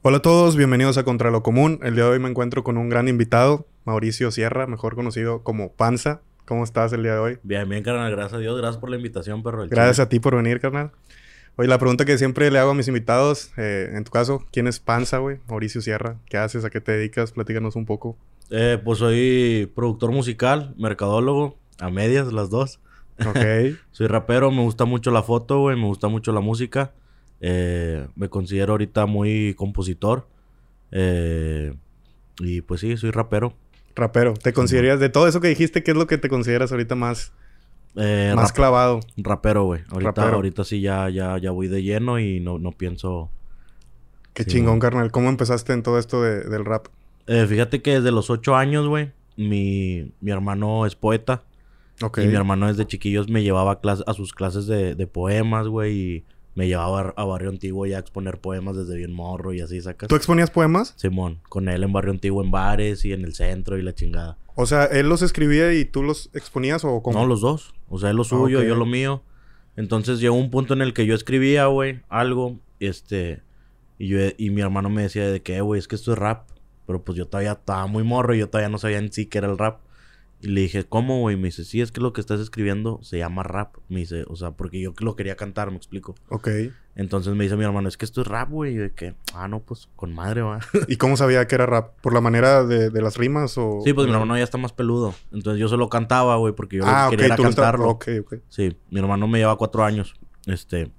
Hola a todos, bienvenidos a Contra lo Común. El día de hoy me encuentro con un gran invitado, Mauricio Sierra, mejor conocido como Panza. ¿Cómo estás el día de hoy? Bien, bien, carnal. Gracias a Dios. Gracias por la invitación, perro. Gracias chile. a ti por venir, carnal. Oye, la pregunta que siempre le hago a mis invitados, eh, en tu caso, ¿quién es Panza, güey? Mauricio Sierra. ¿Qué haces? ¿A qué te dedicas? Platícanos un poco. Eh, pues soy productor musical, mercadólogo, a medias las dos. Ok. Soy rapero, me gusta mucho la foto, güey. Me gusta mucho la música. Eh, me considero ahorita muy compositor. Eh, y pues sí, soy rapero. Rapero. ¿Te consideras, de todo eso que dijiste, qué es lo que te consideras ahorita más, Eh, más rap- clavado? rapero, güey. Ahorita, Rapero. ahorita sí ya, ya, ya voy de lleno y no, no pienso... Qué Sí, chingón, carnal. ¿Cómo empezaste en todo esto de- del rap? Eh, fíjate que desde los ocho años, güey, mi, mi hermano es poeta. Y mi hermano desde chiquillos me llevaba a, a sus clases de, de poemas, güey. Y me llevaba a Barrio Antiguo ya a exponer poemas desde bien morro y así, ¿sacas? ¿Tú exponías poemas? Simón, con él en Barrio Antiguo en bares y en el centro y la chingada. O sea, ¿él los escribía y tú los exponías o cómo? No, los dos. O sea, él lo suyo, ok. yo lo mío. Entonces llegó un punto en el que yo escribía, güey, algo, este... Y, yo, y mi hermano me decía de que, "Eh, güey, es que esto es rap. Pero pues yo todavía estaba muy morro y yo todavía no sabía en sí qué era el rap. Y le dije, ¿cómo, güey? Me dice, sí, es que lo que estás escribiendo se llama rap. Me dice, o sea, porque yo lo quería cantar, me explico. Ok. Entonces me dice mi hermano, es que esto es rap, güey. Y yo de que, ah, no, pues con madre, va. ¿Y cómo sabía que era rap? ¿Por la manera de, de las rimas o...? sí, pues mi hermano ya está más peludo. Entonces yo solo cantaba, güey, porque yo lo Ah, quería era Tú lo cantarlo. Ok, ok. Sí, mi hermano me lleva cuatro años. Este,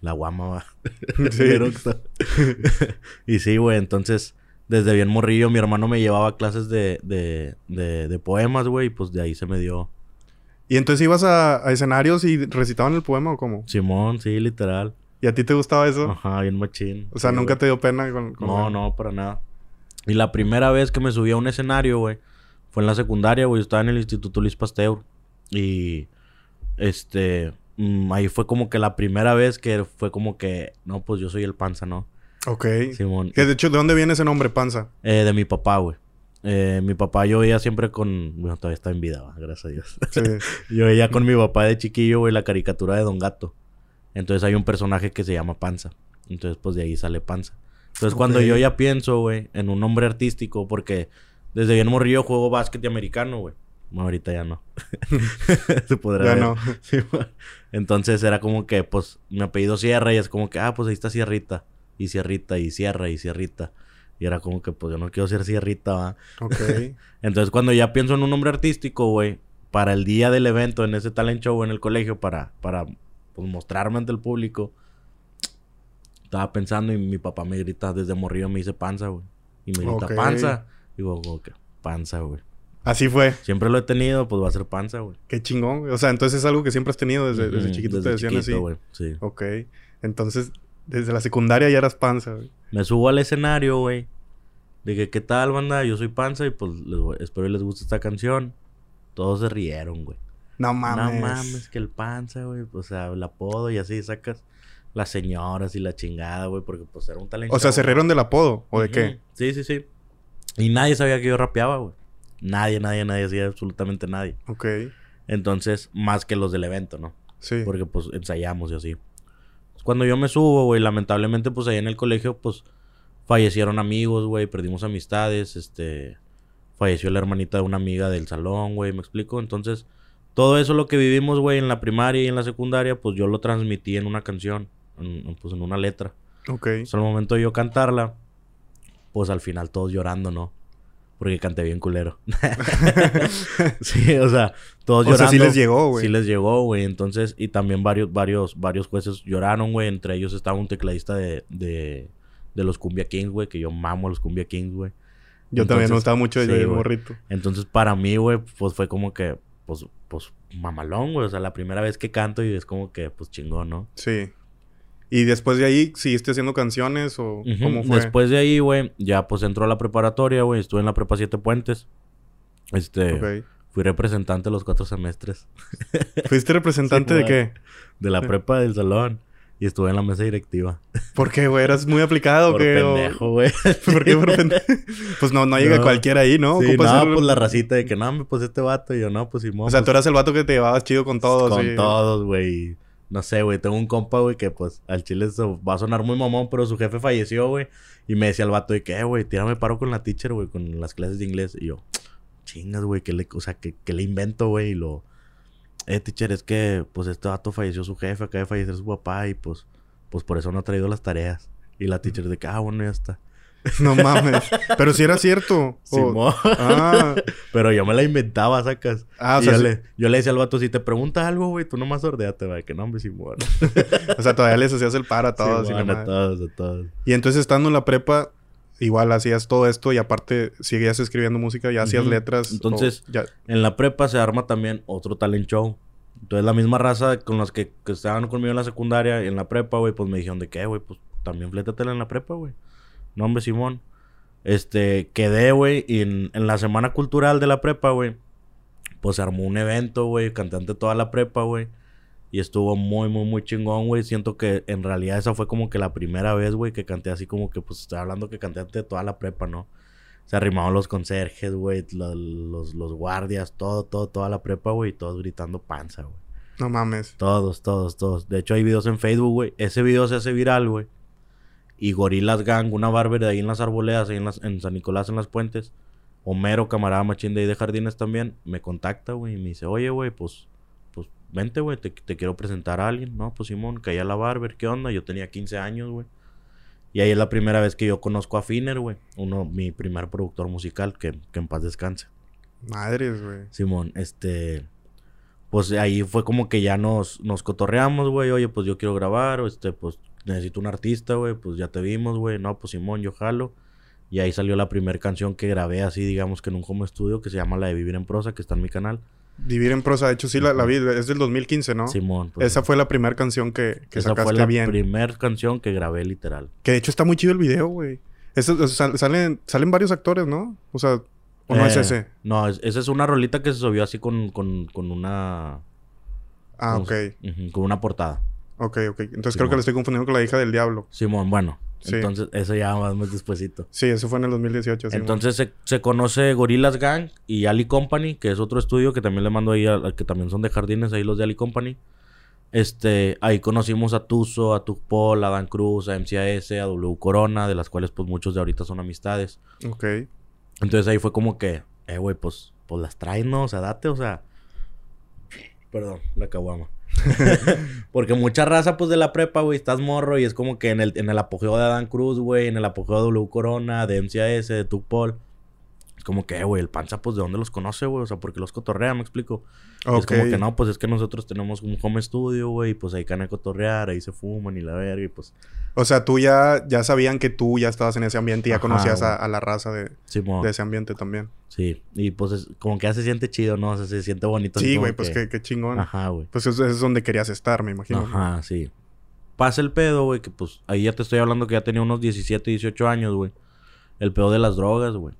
la guama va. Sí. Y sí, güey, entonces, desde bien morrillo, mi hermano me llevaba clases de, de, de, de poemas, güey, y pues de ahí se me dio. ¿Y entonces ibas a, a escenarios y recitaban el poema o cómo? Simón, sí, literal. ¿Y a ti te gustaba eso? Ajá, bien machín. O sea, Sí, ¿nunca te dio pena con...? con- No, no, para nada. Y la primera vez que me subí a un escenario, güey, fue en la secundaria, güey. Estaba en el Instituto Luis Pasteur. Y, este, mm, ahí fue como que la primera vez que fue como que, no, pues yo soy el panza, ¿no? Ok. Simón. Que de hecho, ¿de dónde viene ese nombre, Panza? Eh, de mi papá, güey. Eh, mi papá yo veía siempre con... Bueno, todavía está en vida, va, gracias a Dios. Sí. yo veía con mi papá de chiquillo, güey, la caricatura de Don Gato. Entonces hay un personaje que se llama Panza. Entonces, pues de ahí sale Panza. Entonces, cuando yo ya pienso, güey, en un nombre artístico, porque desde bien morrillo juego básquet y americano, güey. Bueno, ahorita ya no. Se podrá Ya ver. no. Sí. Entonces era como que, pues, mi apellido Sierra y es como que, ah, pues ahí está Sierrita. Y Sierrita, y Sierra, y Sierrita. Y era como que, pues yo no quiero ser Sierrita, va. Ok. Entonces, cuando ya pienso en un nombre artístico, güey, para el día del evento, en ese talent show en el colegio, para, para pues, mostrarme ante el público, estaba pensando y mi papá me grita desde morrillo, me dice panza, güey. Y me grita, panza. Digo, como que, panza, güey. Así fue. Siempre lo he tenido, pues va a ser panza, güey. Qué chingón. O sea, entonces es algo que siempre has tenido desde, desde chiquito. desde te decían chiquito, así. güey, Sí. Ok. Entonces, desde la secundaria ya eras Panza, güey. Me subo al escenario, güey. Dije, ¿qué tal, banda? Yo soy Panza y pues les voy- espero y les guste esta canción. Todos se rieron, güey. No mames. No mames, que el Panza, güey. O sea, el apodo y así sacas las señoras y la chingada, güey. Porque pues era un talento. O sea, ¿se rieron del apodo? ¿O de qué? Sí, sí, sí. Y nadie sabía que yo rapeaba, güey. Nadie, nadie, nadie hacía absolutamente nadie. Ok. Entonces, más que los del evento, ¿no? Sí. Porque pues ensayamos y así. Cuando yo me subo, güey, lamentablemente pues ahí en el colegio pues fallecieron amigos, güey, perdimos amistades, este falleció la hermanita de una amiga del salón, güey, me explico. Entonces, todo eso lo que vivimos, güey, en la primaria y en la secundaria, pues yo lo transmití en una canción, en- pues en una letra. Ok. Entonces, al momento de yo cantarla, pues al final todos llorando, ¿no? Porque canté bien culero. sí, o sea, todos O sea, llorando. sí les llegó, güey. Sí les llegó, güey. Entonces, y también varios, varios, varios jueces lloraron, güey. Entre ellos estaba un tecladista de, de, de los Cumbia Kings, güey. Que yo mamo a los Cumbia Kings, güey. Yo también me gustaba mucho de sí, morrito. Entonces, para mí, güey, pues fue como que, pues, pues, mamalón, güey. O sea, la primera vez que canto y es como que, pues, chingón, ¿no? Sí. ¿Y después de ahí seguiste haciendo canciones o cómo fue? Después de ahí, güey, ya pues entró a la preparatoria, güey. Estuve en la prepa Siete Puentes. Este, Ok. fui representante los cuatro semestres ¿Fuiste representante Sí, de qué? de la prepa del salón. Y estuve en la mesa directiva. ¿Por qué, güey? ¿Eras muy aplicado o Por pendejo, güey. ¿Por qué por pendejo? Pues no, no llega No. cualquiera ahí, ¿no? Sí, no, ser- pues la racita de que no, me pues este vato. Y yo, no, pues Simón. O sea, pues, tú eras el vato que te llevabas chido con todos. Con todos, güey. No sé, güey, tengo un compa, güey, que pues al chile eso va a sonar muy mamón, pero su jefe falleció, güey. Y me decía el vato de que, eh, güey, tírame paro con la teacher, güey, con las clases de inglés. Y yo, chingas, güey, que le, o sea, que, que le invento, güey, y lo... Eh, teacher, es que, pues, este vato falleció su jefe, acaba de fallecer su papá, y pues, pues por eso no ha traído las tareas. Y la teacher de que, ah, bueno, ya está. No mames. Pero si era cierto. O- Simón. Ah, Pero yo me la inventaba, sacas. Ah, o sea, yo, sí. le, yo le decía al vato, si te pregunta algo, güey, tú nomás sordeate, güey. Que no, hombre, Simón. o sea, todavía les hacías el par a todos. Simón, a todos, a todos. Y entonces estando en la prepa, igual hacías todo esto y aparte seguías escribiendo música, ya hacías letras. o Entonces- ya... En la prepa se arma también otro talent show. Entonces la misma raza con los que, que estaban conmigo en la secundaria y en la prepa, güey, pues me dijeron de qué, güey, pues también flétatela en la prepa, güey. No, hombre, Simón. Este, quedé, güey, y en, en la semana cultural de la prepa, güey, pues se armó un evento, güey, canté ante toda la prepa, güey. Y estuvo muy, muy, muy chingón, güey. Siento que en realidad esa fue como que la primera vez, güey, que canté así como que, pues, estoy hablando que canté ante toda la prepa, ¿no? Se arrimaban los conserjes, güey, lo- los, los guardias, todo, todo, toda la prepa, güey, y todos gritando panza, güey. No mames. Todos, todos, todos. De hecho, hay videos en Facebook, güey. Ese video se hace viral, güey. Y Gorilas Gang, una barber de ahí en las arboledas, ahí en, las- en San Nicolás, en las puentes. Homero, camarada machín de ahí de jardines también, me contacta, güey, y me dice, oye, güey, pues, pues, vente, güey, te, te quiero presentar a alguien. No, pues, Simón, caí a la barber, ¿qué onda? Yo tenía 15 años, güey. Y ahí es la primera vez que yo conozco a Finner, güey. Uno, mi primer productor musical, que, que en paz descanse. Madres, güey. Simón, este. Pues ahí fue como que ya nos, nos cotorreamos, güey. Oye, pues yo quiero grabar, o este, pues necesito un artista, güey. Pues ya te vimos, güey. No, pues Simón, yo jalo. Y ahí salió la primera canción que grabé así, digamos que en un home studio, que se llama La de Vivir en Prosa, que está en mi canal. Vivir en prosa, de hecho sí la, la vi, es del 2015, ¿no? Simón, pues. Esa fue la primera canción que, que esa sacaste fue la bien. primera canción que grabé literal. Que de hecho está muy chido el video, güey. O sea, salen, salen varios actores, ¿no? O sea, ¿o no es Eh, ese? No, es- esa es una rolita que se subió así con, con, con una. Ah, con- ok. con una portada. Ok, ok. Entonces creo que lo estoy confundiendo con la hija del diablo. Simón, bueno. Sí. Entonces, eso ya más, más despuesito. Sí, eso fue en el 2018. sí, mo. Entonces se, se conoce Gorillaz Gang y Ali Company, que es otro estudio que también le mando ahí, a, que también son de jardines, ahí los de Ali Company. Este, ahí conocimos a Tuzo, a Tupol, a Dan Cruz, a MCAS, a W Corona, de las cuales pues muchos de ahorita son amistades. Ok. Entonces ahí fue como que, eh, güey, pues, pues las traen, ¿no? O sea, date, o sea. Perdón, la caguama. Porque mucha raza, pues, de la prepa, güey, estás morro y es como que en el, en el apogeo de Adán Cruz, güey, en el apogeo de W Corona, de MCAS, de Tupol. Es como que, güey, el panza, pues, ¿de dónde los conoce, güey? O sea, porque los cotorrea, me explico. Y Ok. Es como que no, pues es que nosotros tenemos un home studio, güey, y pues ahí can a cotorrear, ahí se fuman y la verga, y pues, O sea, tú ya, ya sabían que tú ya estabas en ese ambiente y ya Ajá, conocías a, la raza de, ese ambiente también. Sí, y pues es como que ya se siente chido, ¿no? O sea, se siente bonito. Sí, güey, pues que- qué, qué chingón. Ajá, güey. Pues eso, eso es donde querías estar, me imagino. ¿no? Ajá, sí. Pasa el pedo, güey, que pues ahí ya te estoy hablando que ya tenía unos 17, 18 años, güey. El pedo de las drogas, güey.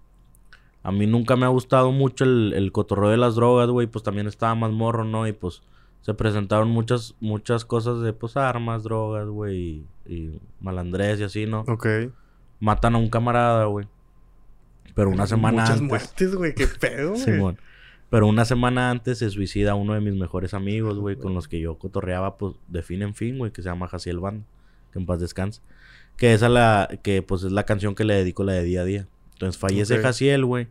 A mí nunca me ha gustado mucho el, el cotorreo de las drogas, güey. Pues también estaba más morro, ¿no? Y pues se presentaron muchas, muchas cosas de pues armas, drogas, güey. Y, y malandrés y así, ¿no? Ok. Matan a un camarada, güey. Pero una semana Muchas antes. muertes, güey. Qué pedo, güey. Simón. Pero una semana antes se suicida uno de mis mejores amigos, güey, con los que yo cotorreaba, pues, de fin en fin, güey, que se llama Jaciel Band, que en paz descanse. Que esa la, que pues es la canción que le dedico la de día a día. Entonces fallece. Jaciel, güey.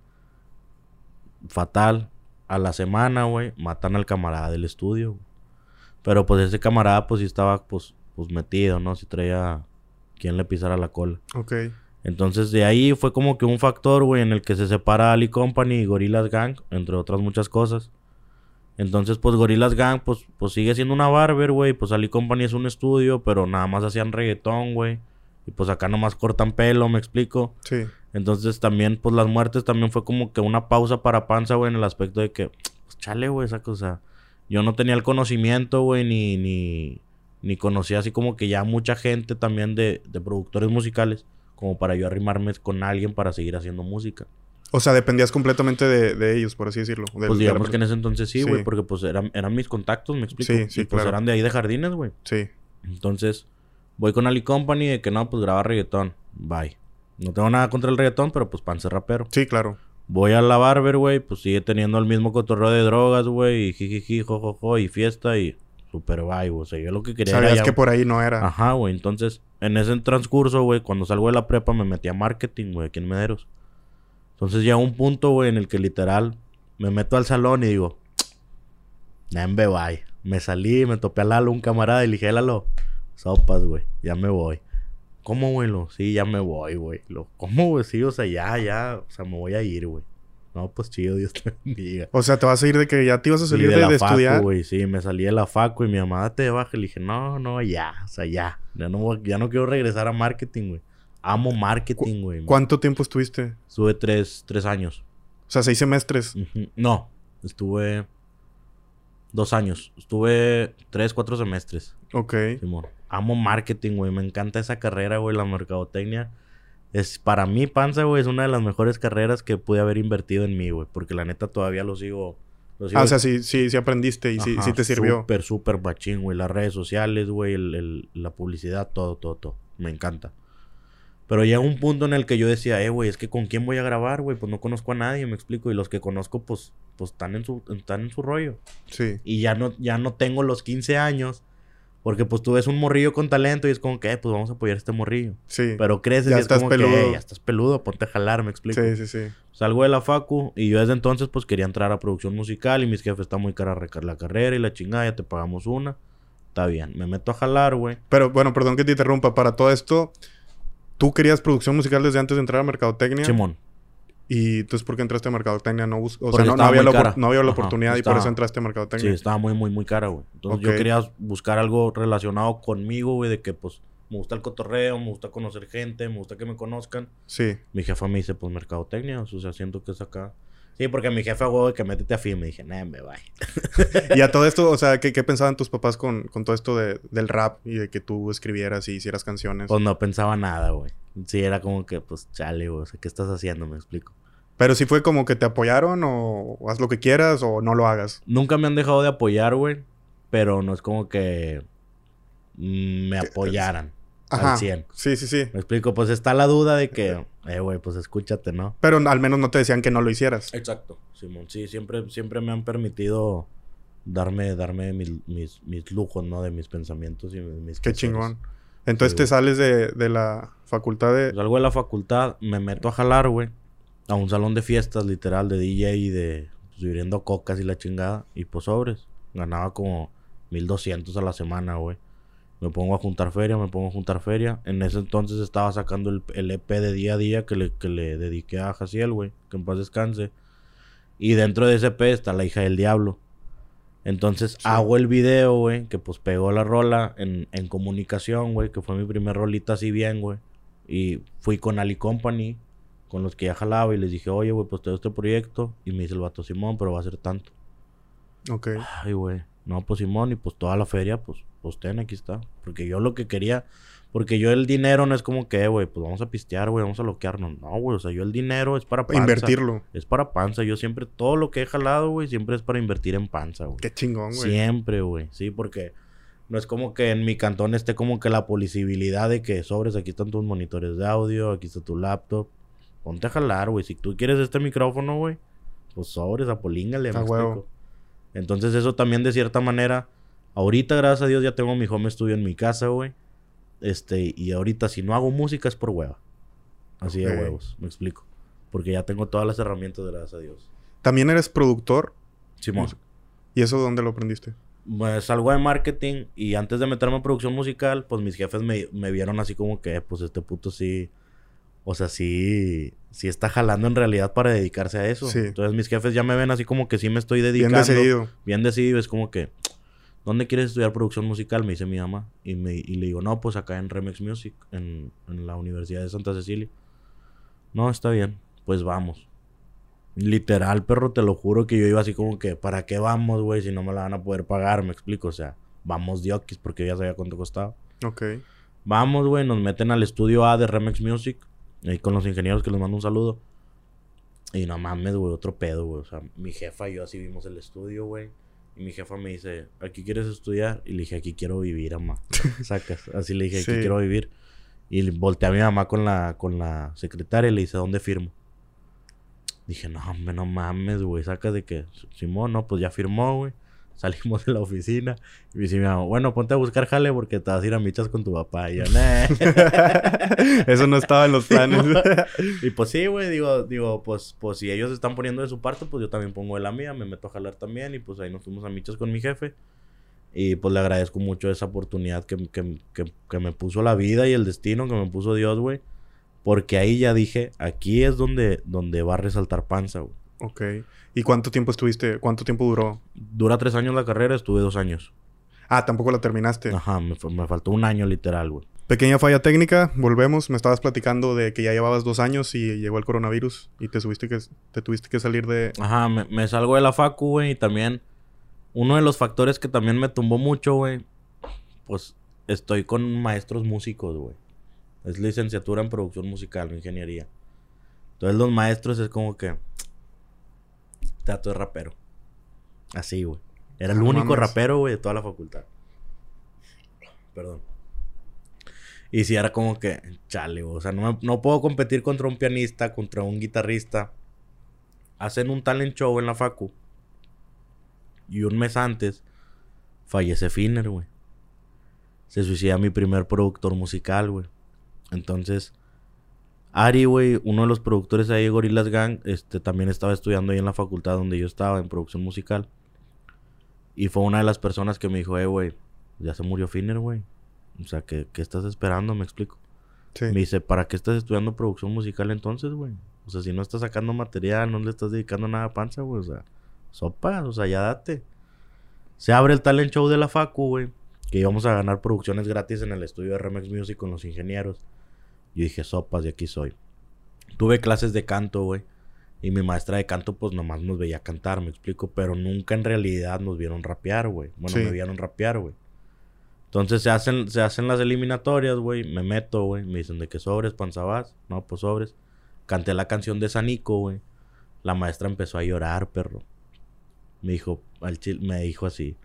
Fatal. A la semana, güey, matan al camarada del estudio. Pero pues ese camarada, pues sí estaba, pues, pues metido, ¿no? Si traía quien le pisara la cola. Ok. Entonces de ahí fue como que un factor, güey, en el que se separa Ali Company y Gorillaz Gang, entre otras muchas cosas. Entonces, pues Gorillaz Gang, pues, pues sigue siendo una barber, güey. Pues Ali Company es un estudio, pero nada más hacían reggaetón, güey. Y pues acá nomás cortan pelo, me explico. Sí. Entonces también, pues las muertes también fue como que una pausa para Panza, güey, en el aspecto de que, pues chale, güey, esa cosa. Yo no tenía el conocimiento, güey, ni, ni, ni conocía así como que ya mucha gente también de, de productores musicales, como para yo arrimarme con alguien para seguir haciendo música. O sea, dependías completamente de, de ellos, por así decirlo. Pues de la digamos que en ese entonces sí, güey, Sí. porque pues eran, eran mis contactos, me explico. Sí, sí, y pues claro. eran de ahí de jardines, güey. Sí. Entonces, voy con Ali Company de que no, pues graba reggaetón. Bye. No tengo nada contra el reggaetón, pero pues panza rapero. Sí, claro. Voy a la barber, güey, pues sigue teniendo el mismo cotorreo de drogas, güey, y jijiji, jojojo, y fiesta, y super bye, güey. O sea, yo lo que quería Sabías era ya- que por ahí no era. Ajá, güey. Entonces, en ese transcurso, güey, cuando salgo de la prepa me metí a marketing, güey, aquí en Mederos. Entonces llega un punto, güey, en el que literal me meto al salón y digo, Nembe, bye. Me salí, me topé a Lalo, un camarada, y le dije, Lalo, sopas, güey, ya me voy. ¿Cómo, güey? Sí, ya me voy, güey. Lo, ¿Cómo, güey? Sí, o sea, ya, ya, o sea, me voy a ir, güey. No, pues chido, Dios te bendiga. O sea, te vas a ir de que ya te ibas a Sí, salir de, la de facu, estudiar. güey. Sí, me salí de la facu y mi mamá, de baja. Le dije, no, no, ya. O sea, ya. Ya no, ya no quiero regresar a marketing, güey. Amo marketing, güey. ¿Cuánto tiempo estuviste? Estuve tres, tres años. O sea, seis semestres. No, estuve dos años. Estuve tres, cuatro semestres. Ok. Simón. Amo marketing, güey. Me encanta esa carrera, güey. La mercadotecnia. Es, para mí, Panza, güey, es una de las mejores carreras que pude haber invertido en mí, güey. Porque la neta todavía lo sigo. Lo sigo Ah, o sea, sí, sí, sí aprendiste y sí, Ajá, sí te sirvió. Súper, súper machín, güey. Las redes sociales, güey, el- el- la publicidad, todo, todo, todo. Me encanta. Pero llega un punto en el que yo decía, eh, güey, es que con quién voy a grabar, güey. Pues no conozco a nadie, me explico. Y los que conozco, pues, pues están en su, están en su rollo. Sí. Y ya no, ya no tengo los 15 años. Porque pues tú ves un morrillo con talento y es como que, eh, pues vamos a apoyar a este morrillo. Sí. Pero creces Ya y es estás como que, peludo. "Eh, ya estás peludo, ponte a jalar, me explico. Sí, sí, sí. Salgo de la facu y yo desde entonces pues quería entrar a producción musical y mis jefes está muy cara la carrera y la chingada, ya te pagamos una. Está bien, me meto a jalar, güey. Pero bueno, perdón que te interrumpa. Para todo esto, tú querías producción musical desde antes de entrar a Mercadotecnia. Simón. Y entonces, ¿por qué entraste a Mercadotecnia? No, bus- o Porque sea, no, había, la, no había la Ajá, oportunidad y por eso entraste a Sí, Mercadotecnia. estaba muy, muy, muy cara, güey. Entonces yo quería buscar algo relacionado conmigo, güey, de que pues me gusta el cotorreo, me gusta conocer gente, me gusta que me conozcan. Sí. Mi jefa me dice, pues mercadotecnia, o sea, siento que es acá. Sí, porque mi jefe, güey, que métete a FIM. Me dije, nah, me bye. Y a todo esto, o sea, ¿qué, qué pensaban tus papás con, con todo esto de, del rap y de que tú escribieras y hicieras canciones? Pues no pensaba nada, güey. Sí, era como que, pues, chale, güey. O sea, ¿qué estás haciendo? Me explico. Pero si fue como que te apoyaron o, o haz lo que quieras o no lo hagas. Nunca me han dejado de apoyar, güey. Pero no es como que mm, me apoyaran Ajá. al 100. Sí, sí, sí. Me explico, pues está la duda de que, eh, güey, pues escúchate, ¿no? Pero al menos no te decían que no lo hicieras. Exacto, Simón. Sí, siempre, siempre me han permitido darme, darme mis, mis, mis lujos, ¿no? De mis pensamientos y mis Qué quehaceres. chingón. Entonces Sí, te güey. sales de, de la facultad de... Salgo de la facultad, me meto a jalar, güey. A un salón de fiestas, literal, de DJ y de... Pues, viviendo cocas y la chingada. Y pues sobres. Ganaba como 1200 a la semana, güey. Me pongo a juntar feria, me pongo a juntar feria. En ese entonces estaba sacando el, el EP de día a día que le, que le dediqué a Jaciel, güey. Que en paz descanse. Y dentro de ese EP está la hija del diablo. Entonces Sí. hago el video, güey, que pues pegó la rola en, en comunicación, güey, que fue mi primer rolita así bien, güey. Y fui con Ali Company, con los que ya jalaba y les dije, oye, güey, pues tengo este proyecto. Y me dice el vato Simón, pero va a ser tanto. Ok. Ay, güey. No, pues Simón, y pues toda la feria, pues, pues ten, aquí está. Porque yo lo que quería, porque yo el dinero no es como que, güey, pues vamos a pistear, güey, vamos a loquearnos. No, güey, o sea, yo el dinero es para panza. Invertirlo. Es para panza. Yo siempre, todo lo que he jalado, güey, siempre es para invertir en panza, güey. Qué chingón, güey. Siempre, güey. Sí, porque no es como que en mi cantón esté como que la posibilidad de que sobres, aquí están tus monitores de audio, aquí está tu laptop. Ponte a jalar, güey. Si tú quieres este micrófono, güey, pues sobres, apolíngale, me A huevo. Entonces eso también de cierta manera, ahorita gracias a Dios ya tengo mi home studio en mi casa, güey. Este, y ahorita si no hago música es por hueva. Así de huevos, me explico. Porque ya tengo todas las herramientas, gracias a Dios. También eres productor. Simón. ¿Y eso dónde lo aprendiste? pues salgo de marketing y antes de meterme en producción musical, pues mis jefes me, me vieron así como que, pues este puto sí, o sea, sí, sí está jalando en realidad para dedicarse a eso. Sí. Entonces mis jefes ya me ven así como que sí me estoy Bien dedicando. decidido. Bien decidido, es como que, ¿dónde quieres estudiar producción musical? Me dice mi mamá. Y, me, y le digo, no, pues acá en Remix Music, en, en la Universidad de Santa Cecilia. No, está bien, pues vamos. Literal, perro, te lo juro que yo iba así como que, ¿para qué vamos, güey? Si no me la van a poder pagar, me explico. O sea, vamos diokis porque ya sabía cuánto costaba. Ok. Vamos, güey, nos meten al estudio A de Remix Music. Ahí con los ingenieros que les mando un saludo. Y no mames, güey, otro pedo, güey. O sea, mi jefa y yo así vimos el estudio, güey. Y mi jefa me dice, ¿aquí quieres estudiar? Y le dije, aquí quiero vivir, mamá. Sacas. Así le dije, aquí Sí. quiero vivir. Y volteé a mi mamá con la, con la secretaria y le dice, ¿dónde firmo? Dije, no, hombre, no mames, güey. Sacas de que, Simón, no, pues ya firmó, güey. Salimos de la oficina y me dice bueno, ponte a buscar jale porque te vas a ir a michas con tu papá. Y yo, "Nah". Eso no estaba en los planes. y pues sí, güey, digo, digo, pues, pues si ellos están poniendo de su parte, pues yo también pongo de la mía, me meto a jalar también y pues ahí nos fuimos a michas con mi jefe. Y pues le agradezco mucho esa oportunidad que, que, que, que me puso la vida y el destino, que me puso Dios, güey. Porque ahí ya dije, aquí es donde, donde va a resaltar panza, güey. Ok. ¿Y cuánto tiempo estuviste? ¿Cuánto tiempo duró? Dura tres años la carrera, estuve dos años. Ah, tampoco la terminaste. Ajá, me, fa- me faltó un año literal, güey. Pequeña falla técnica, volvemos. Me estabas platicando de que ya llevabas dos años y llegó el coronavirus y te, subiste que, te tuviste que salir de... Ajá, me, me salgo de la facu, güey, y también uno de los factores que también me tumbó mucho, güey, pues estoy con maestros músicos, güey. Es licenciatura en producción musical, ingeniería. Entonces los maestros es como que trato de rapero. Así, güey. Era el No único mames. rapero, güey, de toda la facultad. Perdón. Y sí, era como que, chale, güey. O sea, no, me- no puedo competir contra un pianista, contra un guitarrista. Hacen un talent show en la facu. Y un mes antes, fallece Finner, güey. Se suicida mi primer productor musical, güey. Entonces, Ari, güey, uno de los productores ahí de Gorillaz Gang, este, también estaba estudiando ahí en la facultad donde yo estaba, en producción musical. Y fue una de las personas que me dijo, eh, güey, ya se murió Finner, güey. O sea, ¿qué, qué estás esperando? Me explico. Sí. Me dice, ¿para qué estás estudiando producción musical entonces, güey? O sea, si no estás sacando material, no le estás dedicando nada a panza, güey. O sea, sopa, o sea, ya date. Se abre el talent show de la Facu, güey. Que íbamos a ganar producciones gratis en el estudio de Remix Music con los ingenieros. Yo dije, sopas, de aquí soy. Tuve clases de canto, güey. Y mi maestra de canto, pues nomás nos veía cantar, me explico. Pero nunca en realidad nos vieron rapear, güey. Bueno, Sí. me vieron rapear, güey. Entonces se hacen, se hacen las eliminatorias, güey. Me meto, güey. Me dicen de qué sobres, panzabás. No, pues sobres. Canté la canción de Sanico, güey. La maestra empezó a llorar, perro. Me dijo, al chil- me dijo así.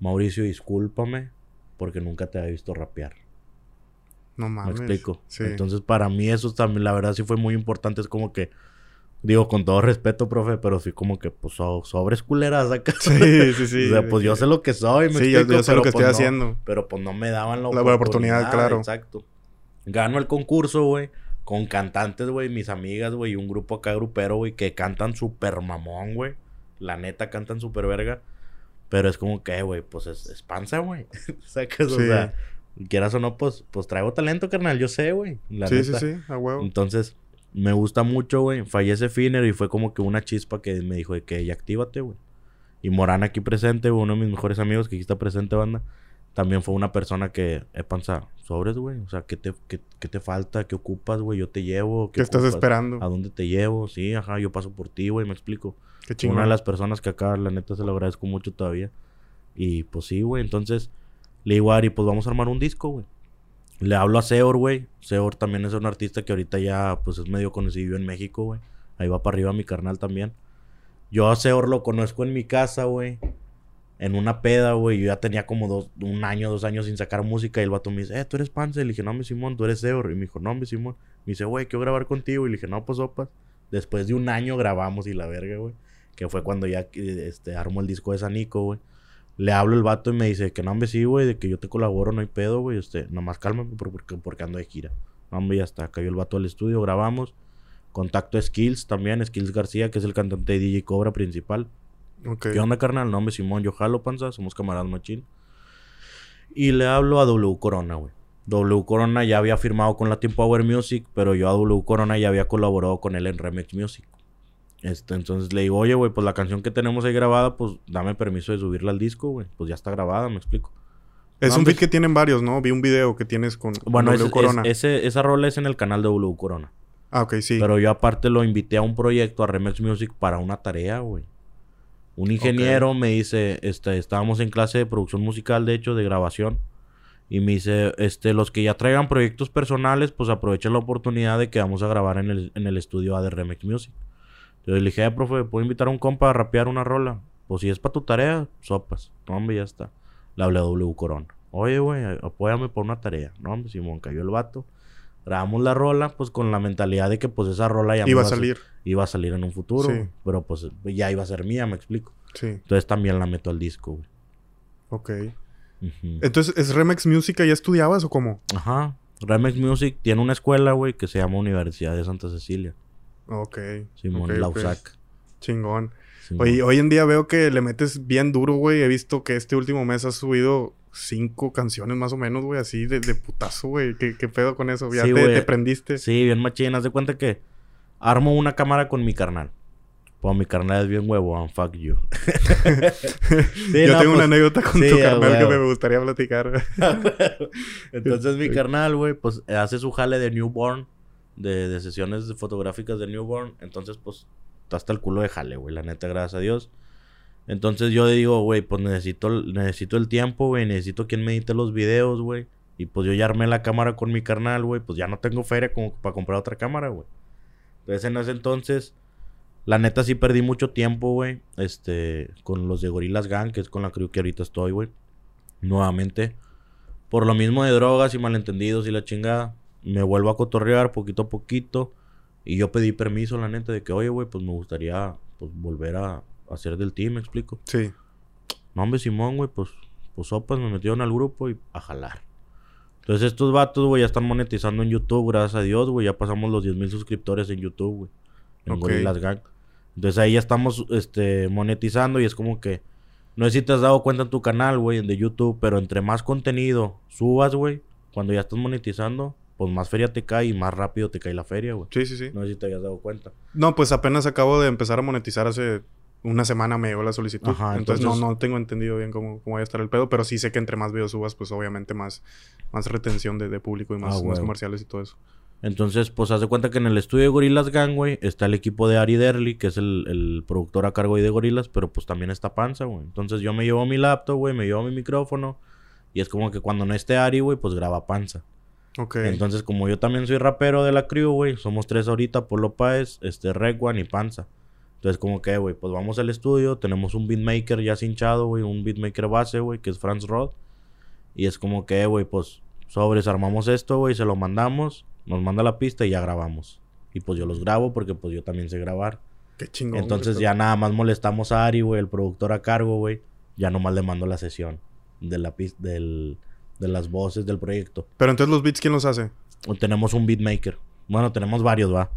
Mauricio, discúlpame porque nunca te había visto rapear. No Me mames. explico. Sí. Entonces, para mí eso también, la verdad, sí fue muy importante. Es como que, digo, con todo respeto, profe, pero sí como que, pues, so- sobres culeras acá. Sí, sí, sí. o sea, pues yo sé lo que soy, me Sí, yo, explico, yo sé lo que pues, estoy no- haciendo. Pero pues no me daban la, La oportunidad, claro. Exacto. Gano el concurso, güey. Con cantantes, güey, mis amigas, güey, y un grupo acá grupero, güey, que cantan súper mamón, güey. La neta cantan súper verga. Pero es como que, güey, pues es, es panza, güey. Sacas, o Sí. sea, quieras o no, pues, pues traigo talento, carnal. Yo sé, güey. la Sí, sí, neta. sí, a huevo. Entonces, me gusta mucho, güey. Fallece Finner y fue como que una chispa que me dijo de que ya actívate, güey. Y Morán aquí presente, güey, uno de mis mejores amigos que aquí está presente, banda. También fue una persona que, eh, panza, sobres, güey. O sea, ¿qué te, qué, qué te falta? ¿Qué ocupas, güey? Yo te llevo. ¿Qué estás ocupas? esperando? ¿A dónde te llevo? Sí, ajá, yo paso por ti, güey, me explico. Qué chingón. Una de las personas que acá, la neta, se lo agradezco mucho todavía. Y pues sí, güey. Entonces, le digo a Ari, pues vamos a armar un disco, güey. Le hablo a Seor, güey. Seor también es un artista que ahorita ya, pues es medio conocido en México, güey. Ahí va para arriba mi carnal también. Yo a Seor lo conozco en mi casa, güey. En una peda, güey. Yo ya tenía como dos, un año, dos años sin sacar música. Y el vato me dice, eh, tú eres Panza. Y le dije, no, mi Simón, tú eres Seor. Y me dijo, no, mi Simón. Me dice, güey, quiero grabar contigo. Y le dije, no, pues sopas. Después de un año grabamos y la verga, güey. Que fue cuando ya eh, este, armó el disco de Sanico, güey. Le hablo el vato y me dice que no, hombre, sí, güey, de que yo te colaboro, no hay pedo, güey. Este, nomás cálmame por- porque, porque ando de gira. No, hombre, ya está. Cayó el vato al estudio, grabamos. Contacto a Skills también, Skills García, que es el cantante de DJ Cobra principal. ¿Qué onda, carnal? No, hombre, Simón, yo jalo, panza, somos camaradas machín. Y le hablo a W Corona, güey. W Corona ya había firmado con Latin Power Music, pero yo a W Corona ya había colaborado con él en Remix Music. Este, entonces le digo, oye, güey, pues la canción que tenemos ahí grabada, pues dame permiso de subirla al disco, güey. Pues ya está grabada, me explico. Es No, un beat que tienen varios, ¿no? Vi un video que tienes con con Bueno, W Corona. es- ese- esa rola es en el canal de W Corona. Ah, ok, sí. Pero yo aparte lo invité a un proyecto, a Remix Music, para una tarea, güey. Un ingeniero me dice, este, estábamos en clase de producción musical, de hecho, de grabación. Y me dice, este, los que ya traigan proyectos personales, pues aprovechen la oportunidad de que vamos a grabar en el, en el estudio A de Remix Music. Entonces le dije, eh, profe, ¿puedo invitar a un compa a rapear una rola? Pues si es para tu tarea, sopas. No, hombre, ya está. Le hablé a W Corona. Oye, güey, apóyame por una tarea. No, hombre, Simón, cayó el vato. Grabamos la rola, pues con la mentalidad de que pues esa rola ya Iba a salir. iba a salir en un futuro. Sí. Pero pues ya iba a ser mía, me explico. Sí, Entonces también la meto al disco, güey. ok. Entonces, ¿es Remix Music? ¿Ya estudiabas o cómo? Ajá. Remix Music tiene una escuela, güey, que se llama Universidad de Santa Cecilia. Ok. Simón ok, ok. Lausac. Chingón. Simón. Oye, hoy en día veo que le metes bien duro, güey. He visto que este último mes has subido cinco canciones más o menos, güey, así de, de putazo, güey. ¿Qué, qué pedo con eso? ¿Ya Sí, te, te prendiste? Sí, bien machín. Haz de cuenta que armo una cámara con mi carnal. Pues mi carnal es bien huevo, fuck you. Sí, Yo no, tengo una pues, anécdota con sí, tu carnal que me gustaría platicar. Entonces mi carnal, güey, pues hace su jale de newborn, de, de sesiones fotográficas de newborn. Entonces, pues, hasta el culo de jale, güey, la neta, gracias a Dios. Entonces yo digo, güey, pues necesito, necesito el tiempo, güey, necesito quien me edite los videos, güey. Y pues yo ya armé la cámara con mi carnal, güey, pues ya no tengo feria como para comprar otra cámara, güey. Entonces en ese entonces, la neta sí perdí mucho tiempo, güey, este, con los de Gorillas Gang, que es con la crew que ahorita estoy, güey. Nuevamente. Por lo mismo de drogas y malentendidos y la chingada. Me vuelvo a cotorrear poquito a poquito. Y yo pedí permiso, la neta, de que, oye, güey, pues me gustaría pues, volver a hacer del team, me explico. sí. No, hombre, Simón, güey, pues, pues sopas, me metieron al grupo y a jalar. Entonces estos vatos, güey, ya están monetizando en YouTube, gracias a Dios, güey. Ya pasamos los 10 mil suscriptores en YouTube, güey. En Ok. Gorillaz Gang. Entonces ahí ya estamos, este, monetizando y es como que... No sé si te has dado cuenta en tu canal, güey, de YouTube, pero entre más contenido subas, güey, cuando ya estás monetizando, pues más feria te cae y más rápido te cae la feria, güey. Sí, sí, sí. No sé si te habías dado cuenta. No, pues apenas acabo de empezar a monetizar hace una semana me llegó la solicitud. Ajá, entonces, entonces- no, no tengo entendido bien cómo, cómo vaya a estar el pedo, pero sí sé que entre más videos subas, pues obviamente más, más retención de, de público y más, Ah, más comerciales y todo eso. Entonces, pues haz de cuenta que en el estudio de Gorillaz Gang, güey, está el equipo de Ari Derly, que es el, el productor a cargo ahí de Gorillaz, pero pues también está Panza, güey. Entonces yo me llevo mi laptop, güey, me llevo mi micrófono. Y es como que cuando no esté Ari, güey, pues graba Panza. Entonces, como yo también soy rapero de la crew, güey, somos tres ahorita, Polo Páez, este, Regwan y Panza. Entonces, como que, güey, pues vamos al estudio, tenemos un beatmaker ya cinchado, güey, un beatmaker base, güey, que es Franz Rod. Y es como que, güey, pues sobres, armamos esto, güey, se lo mandamos, nos manda la pista y ya grabamos. Y pues yo los grabo porque pues yo también sé grabar. Qué chingón. Entonces ya nada más molestamos a Ari, güey, el productor a cargo, güey. Ya nomás le mando la sesión de la pis- del, de las voces del proyecto. Pero entonces los beats, ¿quién los hace? O tenemos un beatmaker. Bueno, tenemos varios, va.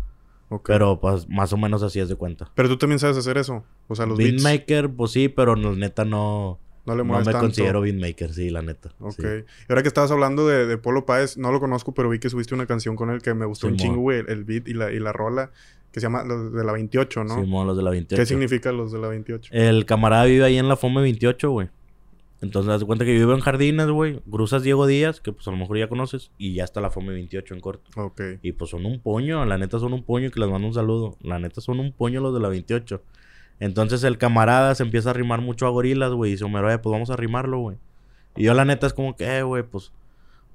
Ok. Pero pues más o menos así es de cuenta. Pero tú también sabes hacer eso. O sea, los beats beatmaker, pues sí, pero no, neta no, no le no me tanto. considero beatmaker, sí, la neta. Ok. sí. Y ahora que estabas hablando de, de Polo Páez, no lo conozco, pero vi que subiste una canción con él que me gustó un chingo, güey. El, el beat y la, y la rola, que se llama los de la 28, ¿no? Simón, los de la 28. ¿Qué significa los de la 28? El camarada vive ahí en la FOME 28, güey. Entonces, haz cuenta que yo vivo en Jardines, güey. Cruzas Diego Díaz, que pues a lo mejor ya conoces. Y ya está la FOME 28 en corto. Ok. Y pues son un puño, la neta son un puño que les mando un saludo. La neta son un puño los de la 28. Entonces el camarada se empieza a rimar mucho a gorilas, güey. Y dice, Homero, pues vamos a rimarlo, güey. Y yo la neta es como que, eh, güey, pues...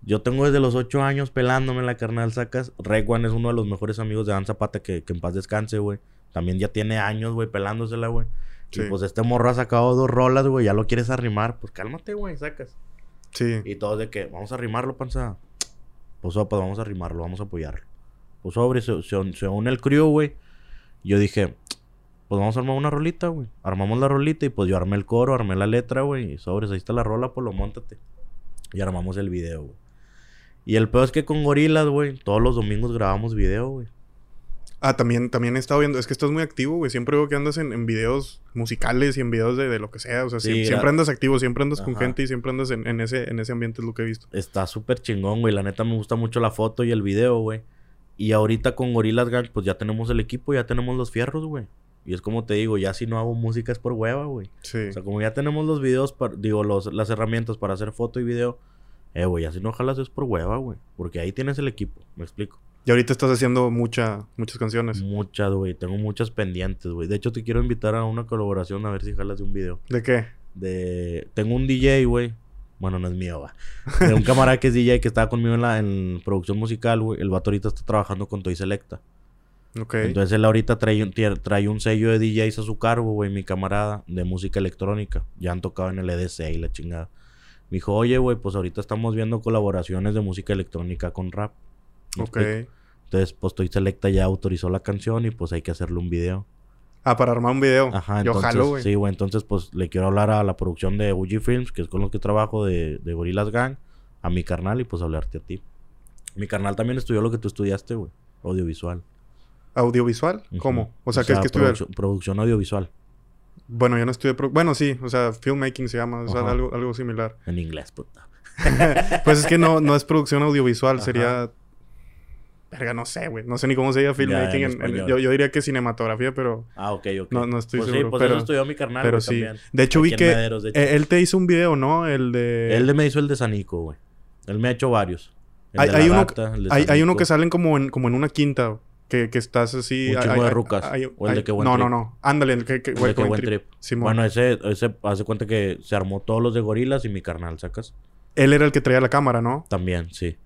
Yo tengo desde los 8 años pelándome la carnal, sacas. Reguan es uno de los mejores amigos de Dan Zapata que, que en paz descanse, güey. También ya tiene años, güey, pelándosela, güey. Sí. Y pues este morro ha sacado dos rolas, güey. Ya lo quieres arrimar. Pues cálmate, güey, sacas. Sí. Y todos de que, vamos a rimarlo, panza. Pues, oh, pues vamos a rimarlo, vamos a apoyarlo. Pues sobre, se, se, se une el crew, güey. Yo dije, pues vamos a armar una rolita, güey. Armamos la rolita y pues yo armé el coro, armé la letra, güey. Y sobres, ahí está la rola, pues lo montate. Y armamos el video, güey. Y el peor es que con gorilas, güey, todos los domingos grabamos video, güey. Ah, también, también he estado viendo, es que estás muy activo, güey. Siempre veo que andas en, en videos musicales y en videos de, de lo que sea. O sea, Sí, sie- gra- siempre andas activo, siempre andas con gente y siempre andas en, en ese, en ese ambiente, es lo que he visto. Está súper chingón, güey. La neta me gusta mucho la foto y el video, güey. Y ahorita con Gorillaz Gang, pues ya tenemos el equipo, ya tenemos los fierros, güey. Y es como te digo, ya si no hago música es por hueva, güey. Sí. O sea, como ya tenemos los videos, para, digo, los, las herramientas para hacer foto y video, eh, güey, así no jalas es por hueva, güey. Porque ahí tienes el equipo, me explico. Y ahorita estás haciendo mucha, muchas canciones. Muchas, güey. Tengo muchas pendientes, güey. De hecho, te quiero invitar a una colaboración a ver si jalas de un video. ¿De qué? de tengo un DJ, güey. Bueno, no es mío, va. De un camarada que es DJ que estaba conmigo en la en producción musical, güey. El vato ahorita está trabajando con Toy Selecta. Ok. Entonces él ahorita trae un, trae un sello de DJs a su cargo, güey, mi camarada, de música electrónica. Ya han tocado en el EDC y la chingada. Me dijo, oye, güey, pues ahorita estamos viendo colaboraciones de música electrónica con rap. ¿Me ok. Entonces, pues Toy Selecta ya autorizó la canción y pues hay que hacerle un video. Ah, para armar un video. Ajá, Yo entonces, jalo, güey. sí, güey, entonces pues le quiero hablar a la producción de UG Films, que es con los que trabajo, de, de Gang, a mi carnal y pues hablarte a ti. Mi carnal también estudió lo que tú estudiaste, güey, audiovisual. ¿Audiovisual? ¿Cómo? O sea, ¿qué es que estudiar? producción, audiovisual, Bueno, yo no estudié... Bueno, sí. O sea, filmmaking se llama. O sea, Ajá. algo, algo similar. en inglés, puta. Pues es que no, no es producción audiovisual. Ajá. Sería... Verga, no sé, güey. No sé ni cómo se llama filmmaking. en en- en- español. yo, yo diría que cinematografía, pero... Ah, ok, ok. No- no estoy pues seguro, Sí, pues pero- eso estudió mi carnal, pero sí. también. De hecho, vi Aquí en que... Eh, él te hizo un video, ¿no? El de... Él me hizo el de Sanico, güey. Él me ha hecho varios. El Hay, de la hay uno, rata, el de hay, hay uno Sanico. que salen como en, como en una quinta. Que, que estás así... Un hay- chingo de rucas. O el de Qué Buen No, no, Trip. no. Ándale, el que, que, El Buen Trip. Bueno, ese, ese hace cuenta que se armó todos los de gorilas y mi carnal, ¿sacas? Él era el que traía la cámara, ¿no? También, sí.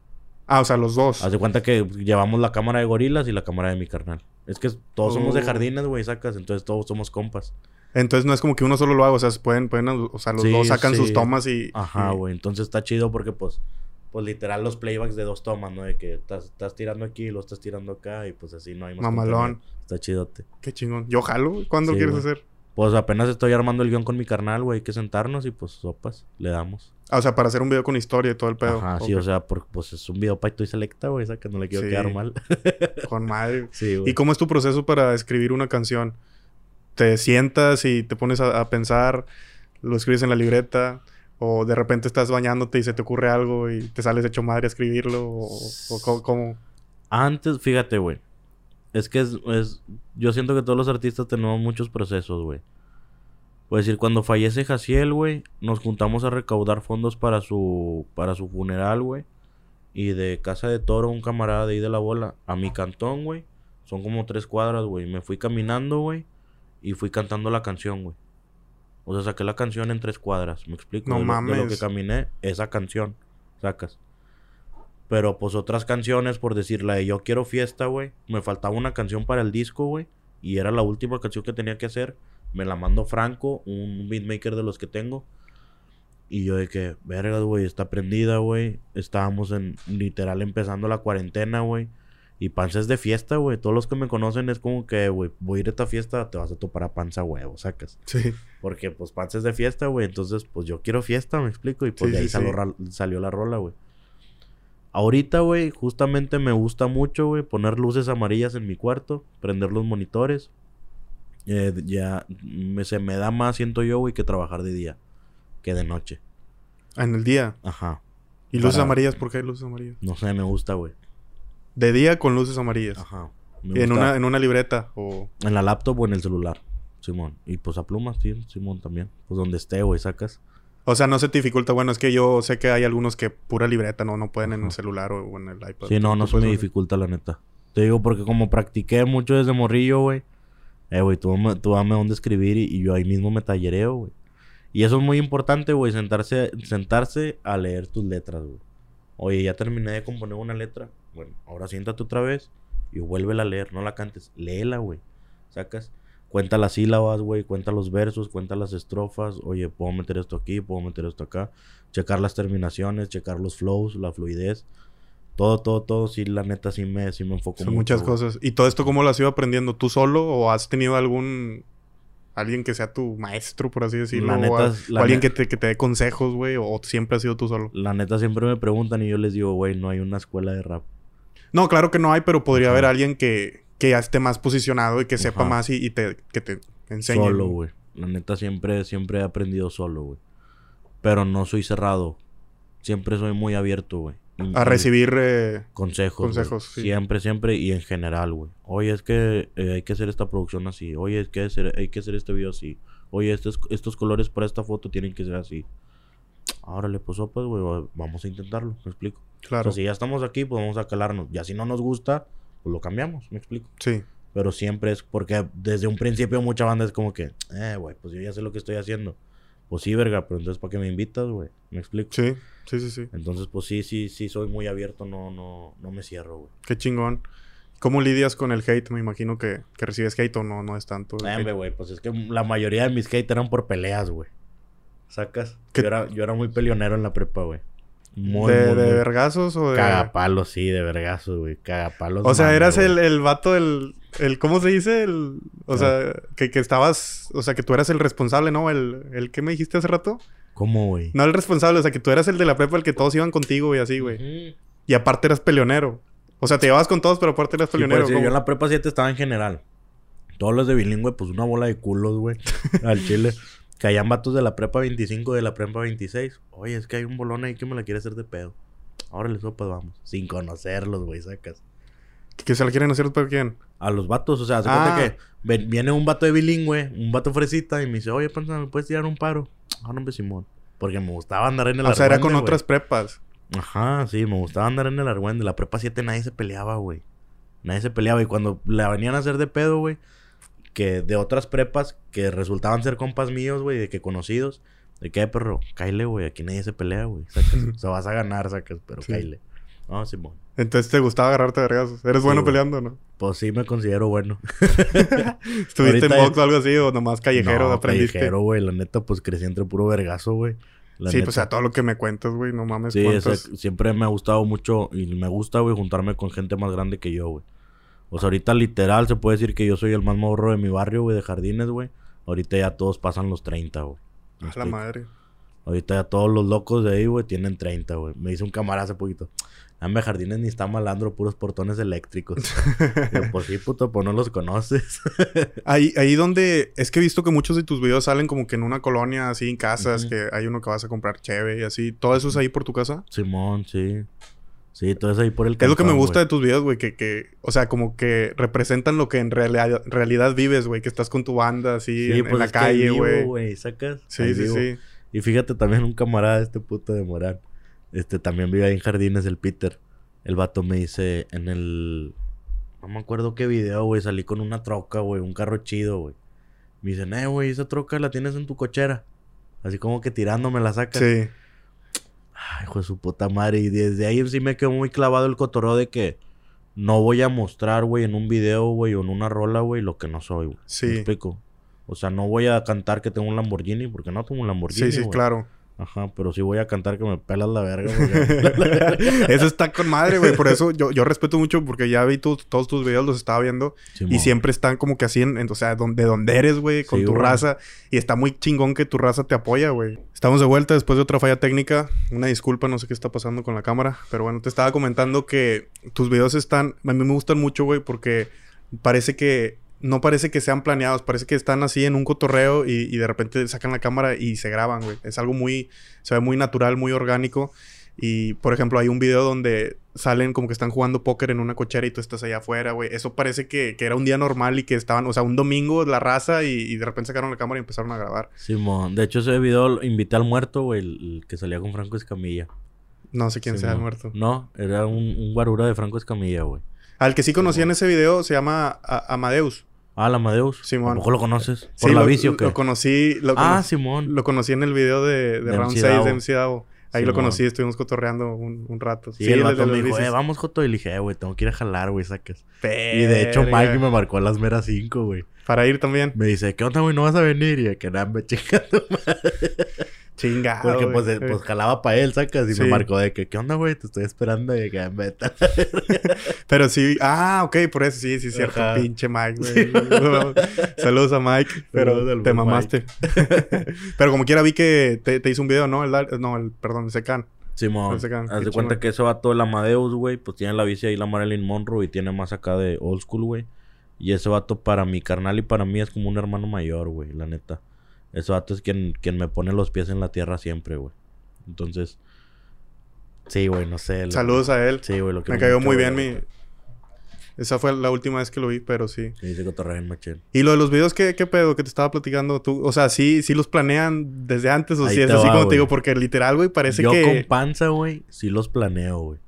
Ah, o sea, los dos. Haz de cuenta que llevamos la cámara de gorilas y la cámara de mi carnal. Es que todos somos de Oh. jardines, güey, sacas. Entonces todos somos compas. Entonces no es como que uno solo lo haga, o sea, pueden, pueden, o sea, los Sí, dos sacan sí. sus tomas y... Ajá, y- güey. Entonces está chido porque, pues, pues literal los playbacks de dos tomas, ¿no? De que estás, estás tirando aquí y lo estás tirando acá y pues así no hay más. Mamalón. contenido. Está chidote. Qué chingón. Yo jalo. ¿Cuándo Sí, quieres güey. hacer? Pues apenas estoy armando el guion con mi carnal, güey. Hay que sentarnos y pues sopas, le damos. O sea, para hacer un video con historia y todo el pedo. Ajá, sí, o sea, por, pues es un video para y selecta, güey, esa que no le quiero Sí. quedar mal. Con madre. sí, güey. ¿Y cómo es tu proceso para escribir una canción? ¿Te sientas y te pones a, a pensar? ¿Lo escribes en la libreta? ¿O de repente estás bañándote y se te ocurre algo y te sales hecho madre a escribirlo? ¿O, o cómo- cómo? Antes, fíjate, güey. Es que es, es- Yo siento que todos los artistas tenemos muchos procesos, güey. Puedes decir, cuando fallece Jaciel, güey, nos juntamos a recaudar fondos para su, para su funeral, güey. Y de Casa de Toro, un camarada de ahí de la bola, a mi cantón, güey. Son como tres cuadras, güey. Me fui caminando, güey. Y fui cantando la canción, güey. O sea, saqué la canción en tres cuadras. ¿Me explico? No de, lo, de lo que mames. caminé, esa canción. Sacas. Pero pues otras canciones, por decir la de Yo Quiero Fiesta, güey. Me faltaba una canción para el disco, güey. Y era la última canción que tenía que hacer. Me la mandó Franco, un beatmaker de los que tengo. Y yo de que, verga, güey, está prendida, güey. Estábamos en, literal, empezando la cuarentena, güey. Y Panza es de fiesta, güey. Todos los que me conocen es como que, güey, voy a ir a esta fiesta, te vas a topar a Panza, huevo, sacas. Sí. Porque, pues, Panza es de fiesta, güey. Entonces, pues, yo quiero fiesta, me explico. Y pues Sí, de ahí sí, salió, sí. salió la rola, güey. Ahorita, güey, justamente me gusta mucho, güey, poner luces amarillas en mi cuarto, prender los monitores. Eh, ya me, se me da más, siento yo, güey, que trabajar de día que de noche. En el día. Ajá. ¿Y luces Para- amarillas? ¿Por qué hay luces amarillas? No sé, me gusta, güey. De día con luces amarillas. Ajá. Me Y en gusta- una, en una libreta o... En la laptop o en el celular, Simón. Y pues a plumas, tío, Simón también. Pues donde esté, güey, sacas. O sea, no se te dificulta. Bueno, es que yo sé que hay algunos que pura libreta, no, no pueden en el celular o, o en el iPad. Sí, no, ¿Tú- no se me dificulta, la neta. Te digo porque como practiqué mucho desde morrillo, güey. Eh, güey, tú, tú dame dónde escribir y, y yo ahí mismo me tallereo, güey. Y eso es muy importante, güey, sentarse, sentarse a leer tus letras, güey. Oye, ya terminé de componer una letra. Bueno, ahora siéntate otra vez y vuélvela a leer, no la cantes. Léela, güey. Sacas. Cuenta las sílabas, güey. Cuenta los versos, cuenta las estrofas. Oye, puedo meter esto aquí, puedo meter esto acá. Checar las terminaciones, checar los flows, la fluidez. Todo, todo, todo. Sí, la neta, sí me, sí me enfoco Son mucho, muchas cosas. ¿Y todo esto cómo lo has ido aprendiendo? ¿Tú solo o has tenido algún... Alguien que sea tu maestro, por así decirlo? La o, neta a- es- la o alguien que te, que te dé consejos, güey? ¿O siempre has sido tú solo? La neta siempre me preguntan y yo les digo, güey, no hay una escuela de rap. No, claro que no hay, pero podría Ajá. haber alguien que, que ya esté más posicionado y que sepa más y, y te, que te enseñe. Solo, güey. La neta siempre, siempre he aprendido solo, güey. Pero no soy cerrado. Siempre soy muy abierto, güey. A recibir... eh, consejos. consejos, sí. Siempre, siempre y en general, güey. Oye, es que eh, hay que hacer esta producción así. Oye, es que hacer- hay que hacer este video así. Oye, estos, estos colores para esta foto tienen que ser así. Ahora le puso, pues, güey, va- vamos a intentarlo. ¿Me explico? claro. O sea, si ya estamos aquí, pues vamos a calarnos. Ya si no nos gusta, pues lo cambiamos. ¿Me explico? Sí. Pero siempre es porque desde un principio mucha banda es como que, eh, güey, pues yo ya sé lo que estoy haciendo. Pues sí, verga, pero entonces ¿para qué me invitas, güey? ¿Me explico? Sí. Sí, sí, sí. Entonces, pues sí, sí, sí, soy muy abierto, no, no, no me cierro, güey. Qué chingón. ¿Cómo lidias con el hate? Me imagino que, que recibes hate o no, no es tanto. hombre, güey, pues es que la mayoría de mis hate eran por peleas, güey. ¿Sacas? ¿Qué- Yo era, yo era muy peleonero en la prepa, güey. Muy, ¿De, muy, de muy- vergazos o de...? Cagapalos, sí, de vergazos, güey. Cagapalos. O sea, mame, eras el, el vato del... El, ¿Cómo se dice? El, o Ah. sea, que, que estabas... O sea, que tú eras el responsable, ¿no? El, el ¿Qué me dijiste hace rato? ¿Cómo, güey? No el responsable, o sea, que tú eras el de la prepa, el que todos iban contigo y así, güey. Y aparte eras peleonero. O sea, te llevabas con todos, pero aparte eras Sí, peleonero. pues, sí, ¿cómo? yo en la prepa 7 estaba en general. Todos los de bilingüe, pues una bola de culos, güey. al chile. Caían vatos de la prepa 25, de la prepa 26. Oye, es que hay un bolón ahí que me la quiere hacer de pedo. Órale, sopas, vamos. Sin conocerlos, güey, sacas. Que se la quieren hacer para quién. A los vatos, o sea, se Ah. cuenta que ven- viene un vato de bilingüe, un vato fresita, y me dice, oye, panza, ¿me puedes tirar un paro? Ah, no, Simón. Porque me gustaba andar en el O sea, era con otras prepas. Ajá, sí, me gustaba andar en el argüende. La prepa 7 nadie se peleaba, güey. Nadie se peleaba. Y cuando la venían a hacer de pedo, güey, que de otras prepas que resultaban ser compas míos, güey, de que conocidos, de que, "Eh, perro, cáile, güey, aquí nadie se pelea, güey. Sacas. o sea, vas a ganar, sacas, pero Sí. cáile. No, Simón. Entonces te gustaba agarrarte vergazos. Eres Sí, bueno peleando, ¿no? Pues sí me considero bueno. ¿Estuviste en box o algo así o nomás callejero no, aprendiste? callejero, güey. La neta, pues crecí entre puro vergazo, güey. La sí, neta. pues a todo lo que me cuentas, güey. No mames, Sí, siempre me ha gustado mucho y me gusta, güey, juntarme con gente más grande que yo, güey. O sea, ahorita literal se puede decir que yo soy el más morro de mi barrio, güey, de jardines, güey. Ahorita ya todos pasan los 30, güey. A ¿Me la madre. Ahorita ya todos los locos de ahí, güey, tienen 30, güey. Me dice un camarada hace poquito. Dame jardines ni está malandro, puros portones eléctricos. Yo, pues sí, puto, pues no los conoces. Ahí, ahí donde... Es que he visto que muchos de tus videos salen como que en una colonia, así, en casas, que hay uno que vas a comprar cheve y así. ¿Todo eso es ahí por tu casa? Simón, sí. Sí, todo eso ahí por el Es lo que me cantón, gusta de tus videos, güey, que, que, o sea, como que representan lo que en realidad, realidad vives, güey, que estás con tu banda así Sí, en, en pues la calle, güey. güey. ¿Sacas? Sí, Ahí sí, vivo. sí. Y fíjate también un camarada, este puto de Morán. Este también vive ahí en Jardines, el Peter. El vato me dice en el. No me acuerdo qué video, güey. Salí con una troca, güey. Un carro chido, güey. Me dicen, eh, güey, esa troca la tienes en tu cochera. Así como que tirándome la sacas. Sí. Ay, hijo de su puta madre. Y desde ahí sí me quedó muy clavado el cotorreo de que no voy a mostrar, güey, en un video, güey, o en una rola, güey, lo que no soy, güey. Sí. ¿Me explico? O sea, no voy a cantar que tengo un Lamborghini porque no tengo un Lamborghini. Sí, sí, claro. Ajá, pero sí voy a cantar que me pelas la verga. porque- Eso está con madre, güey. Por eso yo, yo respeto mucho porque ya vi todos tus videos, los estaba viendo. Y siempre están como que así, en, en- o sea, don- de donde eres, güey, con Sí, tu raza. Y está muy chingón que tu raza te apoya, güey. Estamos de vuelta después de otra falla técnica. Una disculpa, no sé qué está pasando con la cámara. Pero bueno, te estaba comentando que tus videos están... A mí me gustan mucho, güey, porque parece que... No parece que sean planeados, parece que están así en un cotorreo y, y de repente sacan la cámara y se graban, güey. Es algo muy... Se ve muy natural, muy orgánico. Y, por ejemplo, hay un video donde salen como que están jugando póker en una cochera y tú estás allá afuera, güey. Eso parece que, que era un día normal y que estaban, o sea, un domingo la raza y, y de repente sacaron la cámara y empezaron a grabar. Simón. De hecho, ese video lo invité al muerto, güey, el, que salía con Franco Escamilla. No sé quién sea el muerto. No, era un, un guarura de Franco Escamilla, güey. Al que sí conocí en ese video se llama A- Amadeus. Ah, el Amadeus. Simón. ¿A poco lo conoces? Sí, ¿Por la lo, bici o qué? lo conocí, lo, ah, Simón. lo conocí en el video de, de De Round MC 6 Davo. de MC Davo. Ahí lo conocí, estuvimos cotorreando un, un rato. Sí, el de vato me dijo, eh, vamos, Joto. Y le dije, eh, güey, tengo que ir a jalar, güey, sacas. Y de hecho. Mike me marcó a las meras 5, güey. Para ir también. Me dice, ¿qué onda, güey? ¿No vas a venir? Y de que nada, me chingando. Chingado. Porque pues, güey. pues jalaba para él, sacas. Y Sí. me marcó de que, ¿qué onda, güey? Te estoy esperando. Y de que. Pero sí, ah, ok, por eso sí, sí, cierto, Ajá. pinche Mike, güey. Saludos a Mike, pero Saludos al te mamaste. pero como quiera vi que te, te hizo un video, ¿no? El, no, el, perdón, el Secan. Simón, can- haz de cuenta que ese vato el Amadeus, güey, pues tiene la bici ahí la Marilyn Monroe y tiene más acá de old school, güey. Y ese vato para mi carnal y para mí es como un hermano mayor, güey, la neta. Ese vato es quien, quien me pone los pies en la tierra siempre, güey. Entonces, sí, güey, no sé. Saludos a él. Sí, güey, lo que Me cayó muy bien mi... Esa fue la última vez que lo vi, pero sí. Sí, dice cotorreo bien machín. Y lo de los videos, ¿qué, qué pedo que te estaba platicando tú? O sea, ¿sí, sí los planean desde antes o si es así como te digo? Porque literal, güey, parece Yo que... con panza, güey, sí los planeo, güey.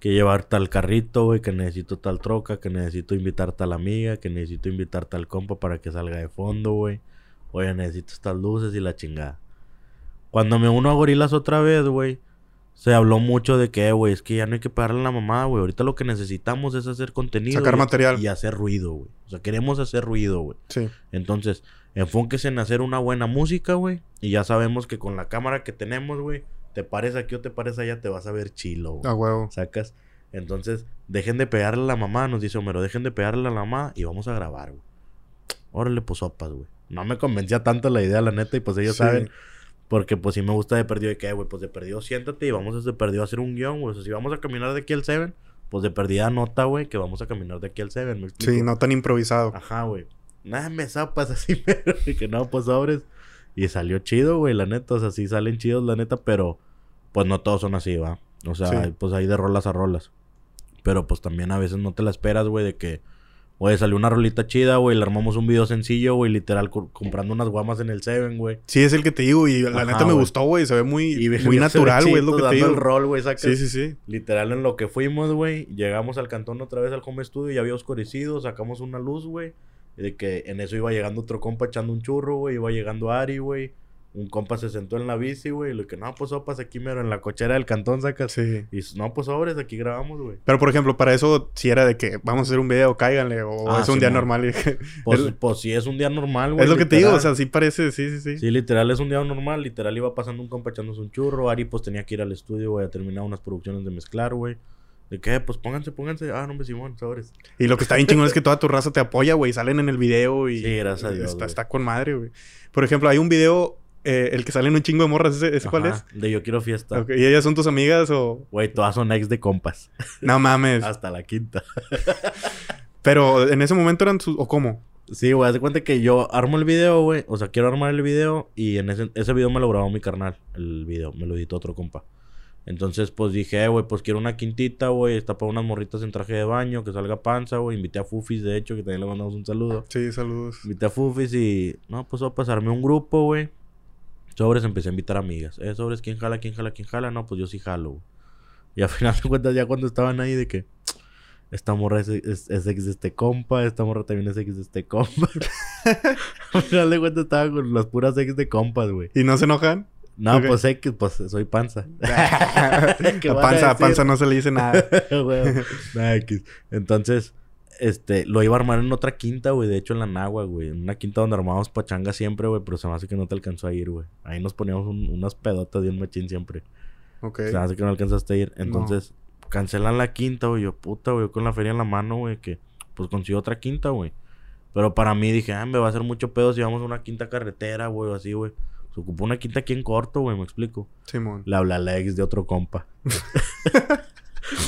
Que llevar tal carrito, güey, que necesito tal troca, que necesito invitar tal amiga, que necesito invitar tal compa para que salga de fondo, güey. Oye, necesito estas luces y la chingada. Cuando me uno a gorilas otra vez, güey, se habló mucho de que, güey, es que ya no hay que pagarle a la mamá, güey. Ahorita lo que necesitamos es hacer contenido. Sacar y- material. Y hacer ruido, güey. O sea, queremos hacer ruido, güey. Sí. Entonces, enfóquese en hacer una buena música, güey. Y ya sabemos que con la cámara que tenemos, güey, te pares aquí o te pares allá, te vas a ver chilo, güey. A huevo. Sacas. Entonces, dejen de pegarle a la mamá, nos dice Homero, dejen de pegarle a la mamá y vamos a grabar, güey. Órale, pues sopas, güey. No me convencía tanto la idea, la neta, y pues ellos Sí. saben. Porque pues sí me gusta de perdido de que, güey, pues de perdido siéntate y vamos a de perdido a hacer un guion, güey. O sea, si vamos a caminar de aquí al Seven, pues de perdida nota, güey, que vamos a caminar de aquí al Seven. Sí, no tan improvisado. Ajá, güey. Nada, me zapas así, pero y que no, pues sobres. Y salió chido, güey, la neta. O sea, sí salen chidos, la neta, pero pues no todos son así, va. O sea, Sí. pues hay de rolas a rolas. Pero pues también a veces no te la esperas, güey, de que, güey, salió una rolita chida, güey, le armamos un video sencillo, güey, literal, co- comprando unas guamas en el Seven, güey. Sí, es el que te digo. Y la Ajá, neta me gustó, güey. Se ve muy, Y muy natural, güey. Es lo que te dando digo. el rol, güey. Sí, sí, sí. Literal en lo que fuimos, güey. Llegamos al cantón otra vez al home studio, ya había oscurecido, sacamos una luz, güey. y De que en eso iba llegando otro compa echando un churro, güey. Iba llegando Ari, güey. Un compa se sentó en la bici, güey. Y lo que, no, pues sopas aquí mero en la cochera del cantón, sacas. Sí. Y no, pues sobres, aquí grabamos, güey. Pero, por ejemplo, para eso, si era de que vamos a hacer un video, cáiganle. O Ah, es un día normal. Pues, es, pues sí, es un día normal, güey. es lo que te digo. O sea, sí parece. Sí, sí, sí. Sí, literal es un día normal. Literal iba pasando un compa echándose un churro. Ari, pues tenía que ir al estudio, güey, a terminar unas producciones de mezclar, güey. ¿De qué? Pues pónganse, pónganse. Ah, no, hombre, Simón, sobres. Y lo que está bien chingón es que toda tu raza te apoya, güey. Salen en el video y... Sí, gracias a Dios, Está, está con madre, güey. Por ejemplo, hay un video... eh, el que sale en un chingo de morras. ¿Ese, ese cuál es? De Yo Quiero Fiesta. ¿Y ellas son tus amigas o...? Güey, todas son ex de compas. No mames. Hasta la quinta. Pero en ese momento eran sus... ¿O cómo? Sí, güey, haz de cuenta que yo armo el video, güey. O sea, quiero armar el video y en ese, ese video me lo grabó mi carnal. El video, me lo editó otro compa. Entonces, pues dije, eh, güey, pues quiero una quintita, güey. Está para unas morritas en traje de baño, que salga panza, güey. Invité a Fufis, de hecho, que también le mandamos un saludo. Sí, saludos. Invité a Fufis y... No, pues voy a pasarme un grupo, güey. Sobres empecé a invitar amigas. Eh, sobres, ¿quién jala, quién jala, quién jala? No, pues yo sí jalo, güey. Y al final de cuentas, ya cuando estaban ahí de que... Esta morra es, es- es ex de este compa, esta morra también es ex de este compa. al final de cuentas estaban con las puras ex de compas, güey. ¿Y no se enojan? No, pues X, pues soy panza. ¿Qué a panza, a panza no se le dice nada. Güey, nada, X. Entonces, este, lo iba a armar en otra quinta, güey. De hecho, en la Nagua, güey. En una quinta donde armábamos pachanga siempre, güey. Pero se me hace que no te alcanzó a ir, güey. Ahí nos poníamos un- unas pedotas de un machín siempre. ok. Se me hace que no alcanzaste a ir. Entonces, cancelan la quinta, güey. Yo, puta, güey. Con la feria en la mano, güey. Que, pues, consigo otra quinta, güey. Pero para mí dije, ah, me va a hacer mucho pedo si vamos a una quinta carretera, güey. O así, güey. Se ocupó una quinta aquí en corto, güey. Me explico. Simón. Le habla a la ex de otro compa.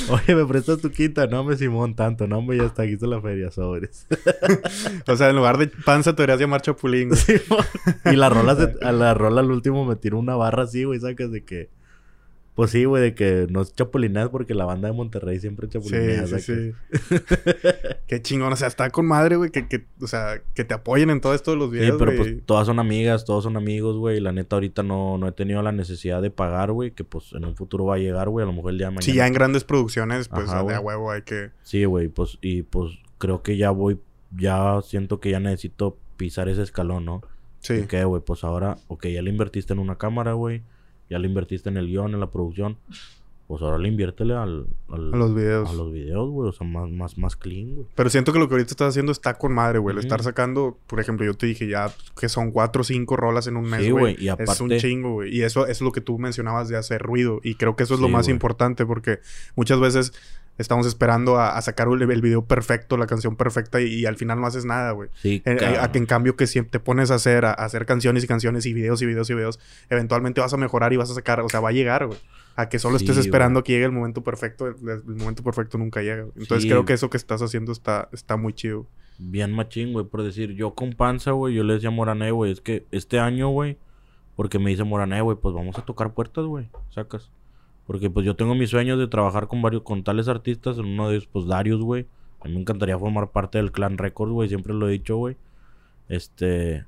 Oye, ¿me prestas tu quinta? No, me Simón, tanto. No, hombre, ya está. Aquí está la feria, sobres. O sea, en lugar de panza te deberías llamar chapulín. Simón. y la rola, se- a la rola al último me tiró una barra así, güey. Sacas de que... Pues sí, güey, de que no es chapulineas porque la banda de Monterrey siempre chapulinea. Sí, sí, sí. Qué chingón. O sea, está con madre, güey. Que, que, o sea, que te apoyen en todo esto de los Sí, videos, pero güey. pues todas son amigas, todos son amigos, güey. La neta, ahorita no, no he tenido la necesidad de pagar, güey. Que pues en un futuro va a llegar, güey. A lo mejor el día de mañana. Si ya en grandes producciones, pues Ajá, de a huevo hay que... Sí, güey, pues, y pues creo que ya voy, ya siento que ya necesito pisar ese escalón, ¿no? Sí. ¿Y qué, güey? Pues ahora, ok, ya le invertiste en una cámara, güey. Ya le invertiste en el guion, en la producción. Pues ahora le inviértele al, al- A los videos. a los videos, güey. O sea, más, más, más clean, güey. Pero siento que lo que ahorita estás haciendo está con madre, güey. Ujú. estar sacando, por ejemplo, yo te dije ya que son cuatro o cinco rolas en un mes, Sí, güey. y Es un aparte- chingo, güey. Y eso, eso es lo que tú mencionabas de hacer ruido. Y creo que eso es lo más güey. importante porque muchas veces estamos esperando a, a sacar el, video perfecto, la canción perfecta y, y al final no haces nada, güey. Sí, Eh, eh, a que en cambio que si te pones a hacer, a, a hacer canciones y canciones y videos y videos y videos, eventualmente vas a mejorar y vas a sacar, o sea, va a llegar, güey. A que solo estés esperando que llegue el momento perfecto, el, el momento perfecto nunca llega. güey. Entonces Sí. creo que eso que estás haciendo está, está muy chido. Bien machín, güey, por decir, yo con panza, güey, yo le decía a Morané, güey, es que este año, güey, porque me dice Morané, güey, pues vamos a tocar puertas, güey, sacas. Porque pues yo tengo mis sueños de trabajar con varios, con tales artistas, en uno de ellos, pues Darius, güey. A mí me encantaría formar parte del Clan Records, güey, siempre lo he dicho, güey. Este,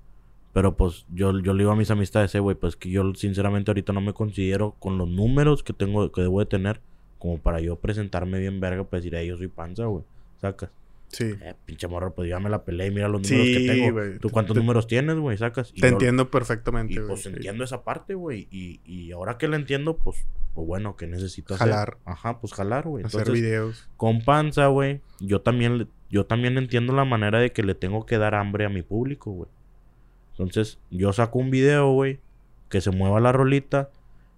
pero pues yo, yo le digo a mis amistades, eh, güey, pues que yo sinceramente ahorita no me considero con los números que tengo, que debo de tener, como para yo presentarme bien verga, para decir, yo soy panza, güey, sacas. Sí. Eh, pinche morro, pues ya me la peleé y mira los números Sí, que tengo. ¿Tú cuántos Te- números tienes, güey? Sacas. Y Te yo- entiendo perfectamente, güey. pues sí. entiendo esa parte, güey. Y, y ahora que la entiendo, pues, pues bueno, que necesito hacer? Jalar. Ajá, pues jalar, güey. Hacer Entonces, videos. con panza, güey, yo también, yo también entiendo la manera de que le tengo que dar hambre a mi público, güey. Entonces, yo saco un video, güey, que se mueva la rolita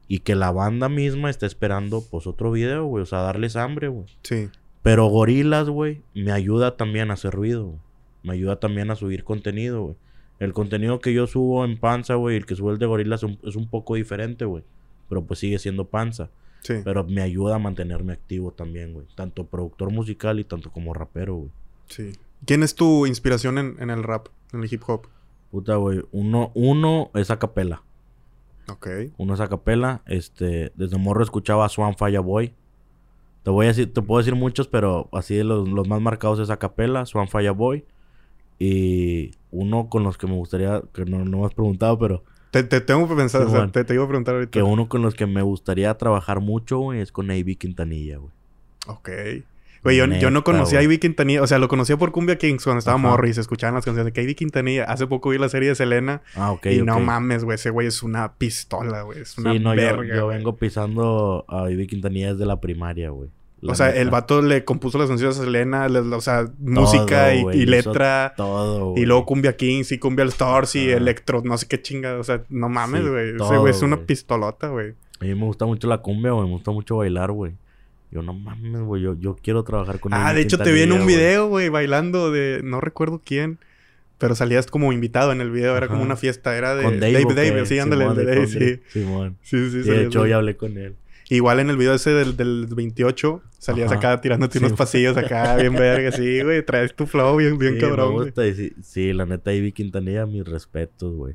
Y que la banda misma está esperando, pues, otro video, güey. O sea, darles hambre, güey. Sí. Pero Gorilas, güey, me ayuda también a hacer ruido. Me ayuda también a subir contenido, güey. El contenido que yo subo en Panza, güey, el que sube el de Gorilas es un, es un poco diferente, güey. Pero pues sigue siendo Panza. Sí. Pero me ayuda a mantenerme activo también, güey. Tanto productor musical y tanto como rapero, güey. Sí. ¿Quién es tu inspiración en, en el rap, en el hip hop? Puta, güey. Uno, uno es a capela. Ok. Uno es a capela. Este, desde morro escuchaba a Swan Fire Boy. Te voy a decir, te puedo decir muchos, pero así de los, los más marcados es a capela, Swan Fire Boy. Y uno con los que me gustaría, que no, no me has preguntado, pero Te, te tengo que pensar, o sea, te, te iba a preguntar ahorita. que uno con los que me gustaría trabajar mucho, güey, es con A.B. Quintanilla, güey. Ok. Güey, yo, yo no conocía a. Ivy Quintanilla. O sea, lo conocía por Cumbia Kings cuando estaba Ajá. morro y se escuchaban las canciones de que Ivy Quintanilla. Hace poco vi la serie de Selena. Ah, ok, y no mames, güey. Ese güey es una pistola, güey. Es una Sí, no, yo, verga, yo güey. vengo pisando a A.B. Quintanilla desde la primaria, güey. La O sea, neta. el vato le compuso las canciones a Selena. le- o sea, música y, y letra. Todo, Y güey. luego Cumbia Kings y Cumbia Stars y. Electro. No sé qué chinga. O sea, no mames, Sí, güey. Ese güey es una pistolota, güey. A mí me gusta mucho la cumbia, güey. Me gusta mucho bailar, güey. Yo no mames, güey. Yo, yo quiero trabajar con Ah, de hecho te vi en un video, güey, bailando de... No recuerdo quién. Pero salías como invitado en el video. Era como una fiesta. Era de Con Dave, Dave. Sí, ándale, Simón, de Dave, sí. Simón. Sí, sí, de hecho, ya hablé con él. Igual en el video ese del, del 28, salías Ajá. acá tirándote Sí. unos pasillos acá, bien verga, sí, güey. Traes tu flow bien, bien sí, cabrón, me güey. gusta. y sí, sí, la neta, Ivy Quintanilla, mis respetos, güey.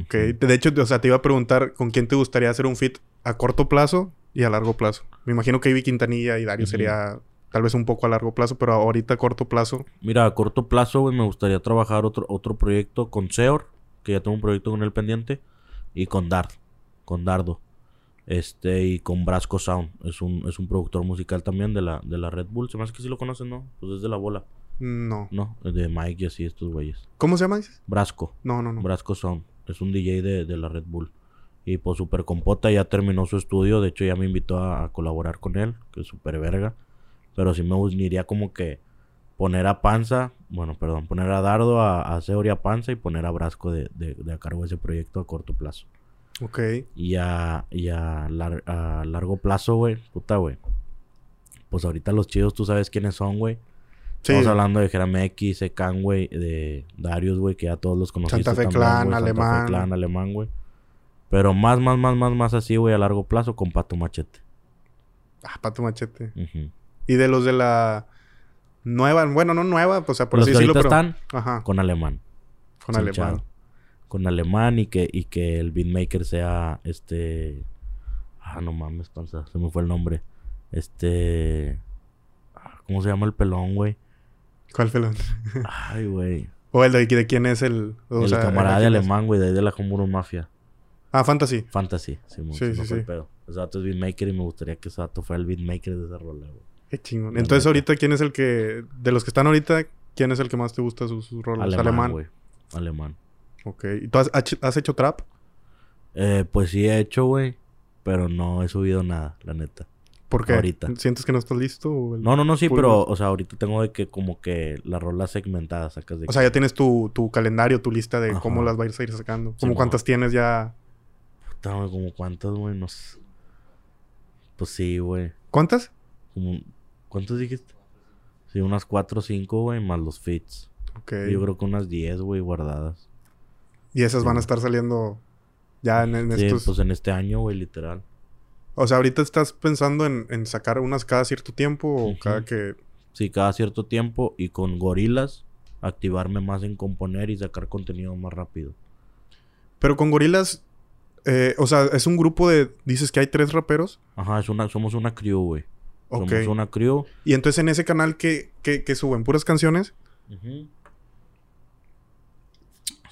Ok. De hecho, o sea, te iba a preguntar con quién te gustaría hacer un fit a corto plazo y a largo plazo. Me imagino que Ivy Quintanilla y Dario sería tal vez un poco a largo plazo, pero ahorita a corto plazo. Mira, a corto plazo, güey, me gustaría trabajar otro, otro proyecto con Seor, que ya tengo un proyecto con él pendiente, y con Dard, con Dardo. Este, y con Brasco Sound. Es un, es un productor musical también de la, de la Red Bull. Se me hace que sí lo conocen, ¿no? Pues es de la bola. No. No, es de Mike y así, estos güeyes. ¿Cómo se llama? Brasco. No, no, no. Brasco Sound. Es un DJ de, de la Red Bull. Y pues Super Compota ya terminó su estudio. De hecho, ya me invitó a, a colaborar con él. Que es súper verga. Pero sí me uniría como que poner a Panza. Bueno, perdón. Poner a Dardo, a, a Seor y a Panza. Y poner a Brasco de, de, de a cargo de ese proyecto a corto plazo. Ok. Y a, y a, lar- a largo plazo, güey. Puta, güey. Pues ahorita los chidos, tú sabes quiénes son, güey. Sí. Estamos hablando de Jerame X, Ekan, güey, de Darius, güey, que ya todos los conociste Santa Fe también, Clan, güey, Santa Fe Alemán. Clan, alemán, güey. Pero más, más, más, más, más así, güey, a largo plazo con Pato Machete. Ah, pato machete. Y de los de la nueva, bueno, no nueva, pues, o sea, por Los así decirlo, pero... están Ajá, con alemán. con alemán. chado. Con alemán y que, y que el beatmaker sea este. Ah, no mames, panza. Se me fue el nombre. Este. ah, ¿Cómo se llama el pelón, güey? ¿Cuál el Ay, güey. O el de, de quién es el... o El sea, camarada de alemán, güey, de ahí de la Comuro Mafia. Ah, Fantasy. Fantasy, Sí, me sí, el sí. pedo. Ese vato es beatmaker y me gustaría que ese vato fuera el beatmaker de esa rola, güey. Qué chingón. La Entonces, neta. ahorita, ¿quién es el que... De los que están ahorita, ¿quién es el que más te gusta sus, sus rolas? Alemán, güey. Alemán. Ok. ¿Y tú has, hecho trap? Eh, pues sí he hecho, güey. Pero no he subido nada, la neta. ¿Por qué? Ahorita. ¿Sientes que no estás listo? o el- No, no, no, sí, pero, o sea, ahorita tengo de que como que la rola segmentada sacas de O sea, ya tienes tu, tu calendario, tu lista de Ajá. cómo las vas a ir sacando. Sí, ¿Cómo mo. cuántas tienes ya? Puta, güey, como cuántas, güey, no sé. Pues sí, güey. ¿Cuántas? Como... ¿Cuántos dijiste? Sí, unas cuatro o cinco, güey, más los fits. Ok. Yo creo que unas diez, güey, guardadas. Y esas Sí, van a estar saliendo ya en, en Sí, estos... pues en este año, güey, literal. O sea, ahorita estás pensando en, en sacar unas cada cierto tiempo o cada que... Sí, cada cierto tiempo y con gorilas activarme más en componer y sacar contenido más rápido. Pero con gorilas... eh, o sea, es un grupo de... Dices que hay tres raperos. Ajá, es una, somos una crew, güey. Ok. Somos una crew. Y entonces en ese canal que, que, que suben puras canciones.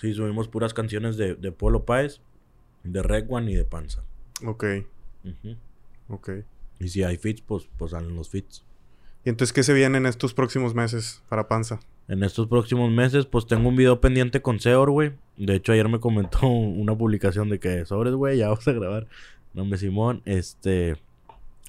Sí, subimos puras canciones de, de Polo Páez, de Red One y de Panza. Ok. Ujú. Ok. Y si hay fits, pues, pues salen los fits. Y entonces, ¿qué se viene en estos próximos meses para Panza? En estos próximos meses, pues tengo un video pendiente con Seor, güey. De hecho, ayer me comentó una publicación de que sobres, güey, ya vamos a grabar. Nombre Simón, este.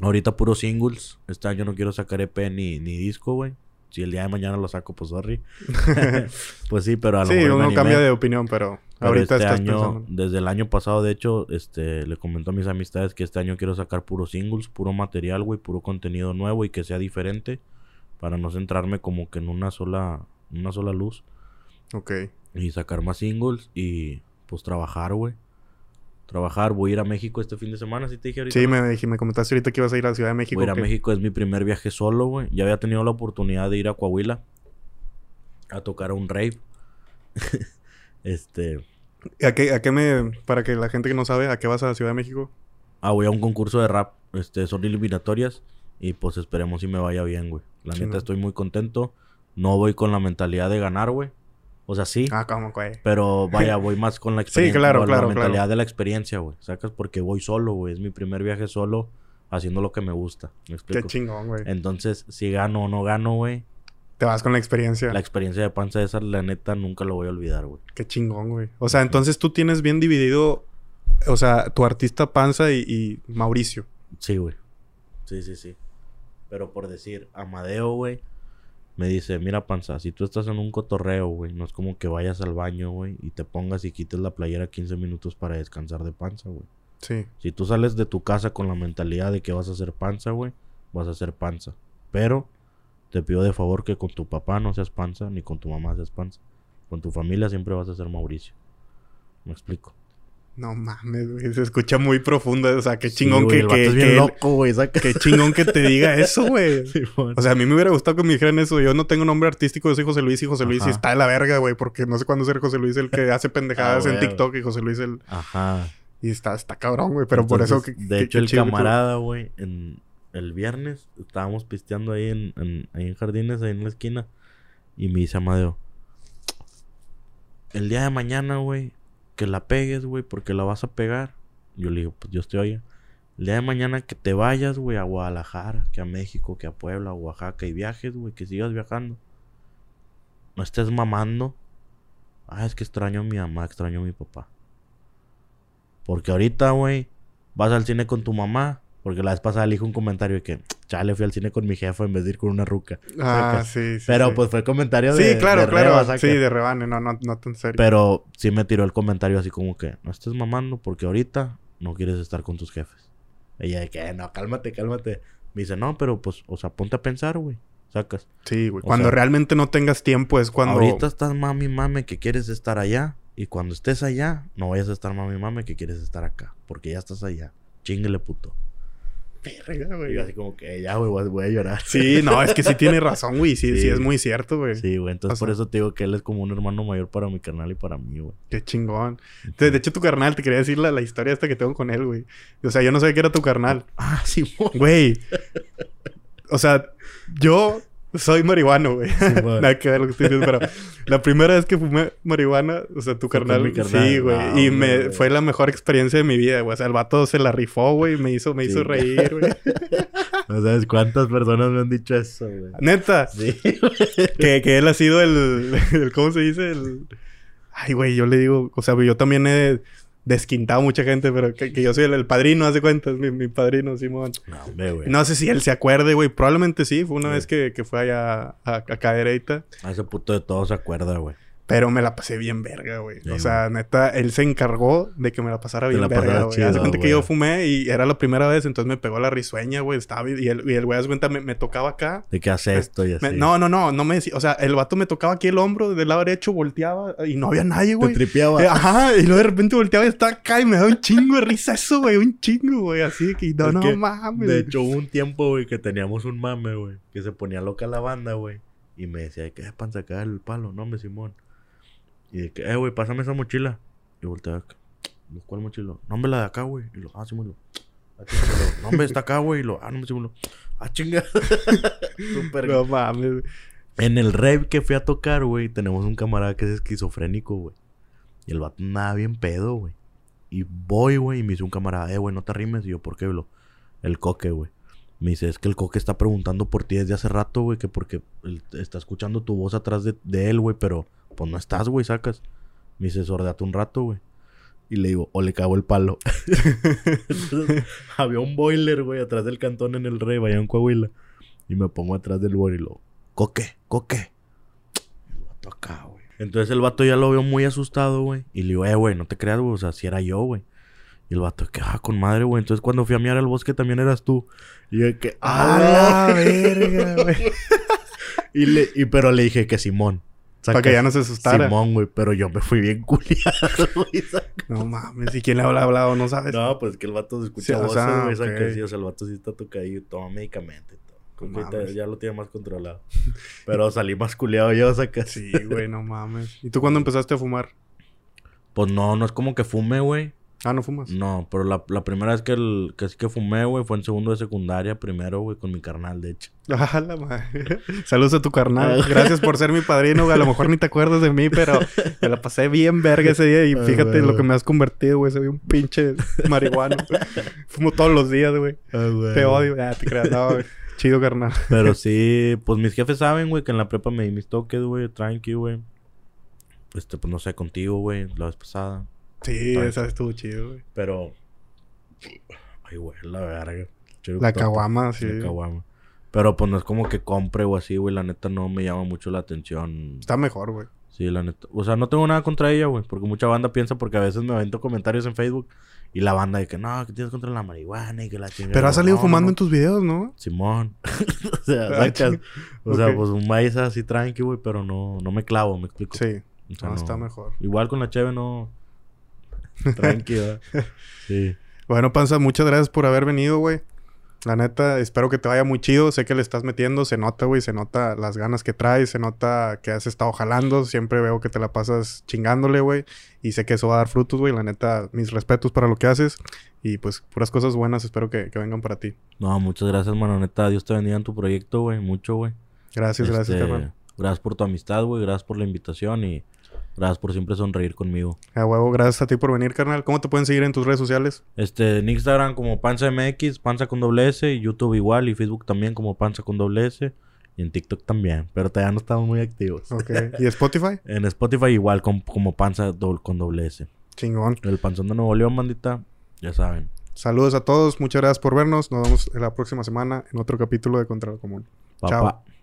Ahorita puros singles. Este año no quiero sacar EP ni, ni disco, güey. Si el día de mañana lo saco, pues sorry. pues sí, pero a lo Sí, mejor me uno cambia de opinión, pero... Pero Ahorita este estás año, pensando. desde el año pasado, de hecho, este, le comento a mis amistades que este año quiero sacar puros singles, puro material, güey, puro contenido nuevo y que sea diferente para no centrarme como que en una sola, una sola luz Ok. y sacar más singles y pues trabajar, güey. Trabajar, voy a ir a México este fin de semana, si te dije ahorita. Sí, me, dije- me comentaste ahorita que ibas a ir a Ciudad de México. Voy a ir a México, es mi primer viaje solo, güey. Ya había tenido la oportunidad de ir a Coahuila a tocar a un rave. este, ¿A qué, ¿A qué me... Para que la gente que no sabe, ¿a qué vas a Ciudad de México? ah, voy a un concurso de rap, este, son eliminatorias y pues esperemos si me vaya bien, güey. La neta estoy muy contento. No voy con la mentalidad de ganar, güey. O sea, sí, Ah, ¿cómo, güey? pero vaya, voy más con la experiencia, claro, con claro, la mentalidad claro. de la experiencia, güey. Sacas porque voy solo, güey. Es mi primer viaje solo haciendo lo que me gusta. ¿Me Qué explico? chingón, güey. Entonces, si gano o no gano, güey, Te vas con la experiencia. La experiencia de panza esa, la neta, nunca lo voy a olvidar, güey. Qué chingón, güey. O sea, entonces tú tienes bien dividido... O sea, tu artista Panza y, y Mauricio. Sí, güey. Sí, sí, sí. Pero por decir, Amadeo, güey, me dice, mira, panza, si tú estás en un cotorreo, güey, no es como que vayas al baño, güey, y te pongas y quites la playera 15 minutos para descansar de panza, güey. Sí. Si tú sales de tu casa con la mentalidad de que vas a hacer panza, güey, vas a hacer panza. Pero te pido de favor que con tu papá no seas panza, ni con tu mamá seas panza. Con tu familia siempre vas a ser Mauricio. Me explico. No mames, güey. Se escucha muy profundo. O sea, qué Sí, chingón güey, que... el vato que, es bien que él- loco, güey, saca. Qué chingón que te diga eso, güey. O sea, a mí me hubiera gustado que me dijeran eso. Yo no tengo nombre artístico, yo soy José Luis y José Luis Ajá. y está de la verga, güey. Porque no sé cuándo ser José Luis el que hace pendejadas Ah, en güey. TikTok y José Luis el... Ajá. Y está, está cabrón, güey. Pero por eso... Que- de hecho, el camarada, güey, en el viernes estábamos pisteando ahí en, en- ahí en Jardines, ahí en la esquina. Y me dice Amadeo, el día de mañana, güey, que la pegues, güey, porque la vas a pegar. Yo le digo, pues yo estoy allá. El día de mañana que te vayas, güey, a Guadalajara, que a México, que a Puebla, a Oaxaca y viajes, güey, que sigas viajando. No estés mamando. Ah, es que extraño a mi mamá, extraño a mi papá. Porque ahorita, güey, vas al cine con tu mamá. Porque la vez pasada le un comentario de que, chale, fui al cine con mi jefa en vez de ir con una ruca. Ah, sí, sí. Pero sí. pues fue comentario Sí, de. claro, de claro. reba, saca. sí, de rebane. No, no, no tan serio. Pero sí me tiró el comentario así como que, no estés mamando porque ahorita no quieres estar con tus jefes. Ella de que, no, cálmate, cálmate. Me dice, no, pero pues, o sea, ponte a pensar, güey. Sacas. Sí, güey. Cuando sea, realmente no tengas tiempo es cuando... Ahorita estás mami, mame que quieres estar allá. Y cuando estés allá, no vayas a estar mami, mame que quieres estar acá. Porque ya estás allá. Chinguele, puto. Verga, güey. Y yo así como que, ya, güey, voy- a llorar. Sí, no, es que sí tiene razón, güey. Sí, sí, Sí. es muy cierto, güey. Sí, güey. Entonces O sea- por eso te digo que él es como un hermano mayor para mi canal y para mí, güey. Qué chingón. De, de hecho, tu carnal, te quería decir la, la historia esta que tengo con él, güey. O sea, yo no sabía que era tu carnal. Ah, Simón. Güey. O sea, yo soy marihuano, güey. Simón. Nada que ver lo que estoy diciendo, pero la primera vez que fumé marihuana, o sea, tu carnal, sí, güey. Ah, y me güey. fue la mejor experiencia de mi vida, güey. O sea, el vato se la rifó, güey, me hizo, me hizo Sí. reír, güey. No sabes cuántas personas me han dicho eso, güey. Neta, Sí, que, que él ha sido el, el- ¿cómo se dice? El... Ay, güey, yo le digo, o sea, yo también he desquintado a mucha gente, pero que, que yo soy el, el padrino, haz de cuenta, es mi, mi padrino, Simón. No, hombre, güey. No sé si él se acuerde, güey. Probablemente sí. Fue una Sí. vez que, que fue allá a, a Cadereyta. A ese puto de todo se acuerda, güey. Pero me la pasé bien verga, güey. O sea, neta, él se encargó de que me la pasara Te bien la verga, güey. de cuenta que güey. yo fumé y era la primera vez, entonces me pegó la risueña, güey. Estaba y el, y güey, haz de cuenta, me, me tocaba acá. De que hace esto y así. Me- no, no, no, no me decía. O sea, el vato me tocaba aquí el hombro del lado derecho, volteaba y no había nadie, Te güey. tripeaba. Eh, Ajá, y luego de repente volteaba y estaba acá y me daba un chingo de risa eso, güey. Un chingo, güey. Así que no, Es no que, mames. De hecho, hubo un tiempo, güey, que teníamos un mame, güey. Que se ponía loca la banda, güey. Y me decía, ¿qué panza acá el palo? No, me Simón. Y de que, eh, güey, pásame esa mochila. Y volteaba acá. "¿Lo- ¿Cuál mochila? No, me la de acá, güey. Y lo, ah, Simón. lo, "Ah, chinga", lo, No, hombre, está acá, güey. Y lo, ah, no me Simón. lo, Ah, chinga. Súper. No mames. En el rave que fui a tocar, güey, tenemos un camarada que es esquizofrénico, güey. Y el vato nada bien pedo, güey. Y voy, güey, y me dice un camarada, eh, güey, no te rimes. Y yo, ¿por qué, bro? El coque, güey. Me dice, es que el coque está preguntando por ti desde hace rato, güey, que porque él está escuchando tu voz atrás de, de él, güey, pero pues no estás, güey, sacas. Me dice, sordeate un rato, güey. Y le digo, o le cago el palo. Entonces, había un boiler, güey, atrás del cantón en el rey, allá en Coahuila. Y me pongo atrás del boiler y lo, coque, coque. El vato acá, güey. Entonces el vato ya lo vio muy asustado, güey. Y le digo, eh, güey, no te creas, güey. O sea, si era yo, güey. Y el vato, que, ah, con madre, güey. Entonces cuando fui a mirar al bosque también eras tú. Y yo, que, ah, la verga, güey. y, le, y pero le dije que Simón. Para que ya no se asustara. Simón, güey. Pero yo me fui bien culiado, güey. No mames. ¿Y quién le hablado hablado? ¿No sabes? No, pues que el vato se escucha Sí, o voces, sea, O el vato sí está tocadillo. Toma medicamento y todo. Mames. ya lo tiene más controlado. Pero salí más culiado yo, saca. Sí, güey, no mames. ¿Y tú cuándo empezaste a fumar? Pues no, no es como que fume, güey. Ah, ¿no fumas? No, pero la, la primera vez que, el, que sí que fumé, güey, fue en segundo de secundaria, primero, güey, con mi carnal, de hecho. Ah, la madre. Saludos a tu carnal. Gracias por ser mi padrino, güey. A lo mejor ni te acuerdas de mí, pero me la pasé bien verga ese día. Y Ah, fíjate lo que me has convertido, güey. Soy un pinche marihuano. Fumo todos los días, güey. Te odio. Ah, te creas. No, güey. Chido, carnal. Pero sí, pues mis jefes saben, güey, que en la prepa me di mis toques, güey, tranqui, güey. Este, pues no sé, contigo, güey, la vez pasada. Sí, esa estuvo chido, güey. Pero. Ay, güey, la verga. La caguama, sí. La caguama. Pero pues no es como que compre o así, güey. La neta no me llama mucho la atención. Está mejor, güey. Sí, la neta. O sea, no tengo nada contra ella, güey. Porque mucha banda piensa, porque a veces me avento comentarios en Facebook. Y la banda de que no, que tienes contra la marihuana y que la chingada. Pero has salido No, fumando no, en tus videos, ¿no? Simón. o sea, Ah, sacas. O sea, pues un maíz así tranqui, güey, pero no, no me clavo, me explico. Sí. O sea, no- está mejor. Igual con la cheve no. Tranqui, ¿verdad? Sí. Bueno, Panza, muchas gracias por haber venido, güey. La neta, espero que te vaya muy chido. Sé que le estás metiendo, se nota, güey, se nota las ganas que traes, se nota que has estado jalando. Siempre veo que te la pasas chingándole, güey. Y sé que eso va a dar frutos, güey. La neta, mis respetos para lo que haces. Y pues, puras cosas buenas, espero que, que vengan para ti. No, muchas gracias, mano. Neta, Dios te bendiga en tu proyecto, güey. Mucho, güey. Gracias, gracias, Este, carnal. Gracias por tu amistad, güey. Gracias por la invitación y gracias por siempre sonreír conmigo. A huevo, gracias a ti por venir, carnal. ¿Cómo te pueden seguir en tus redes sociales? Este, en Instagram como Panza MX, Panza con doble S, y YouTube igual, y Facebook también como Panza con doble S, y en TikTok también, pero todavía no estamos muy activos. Ok. ¿Y Spotify? En Spotify igual com- como Panza doble- con doble S. Chingón. El Panzón de Nuevo León, bandita, ya saben. Saludos a todos, muchas gracias por vernos. Nos vemos la próxima semana en otro capítulo de Contra lo Común. Chao. Papá.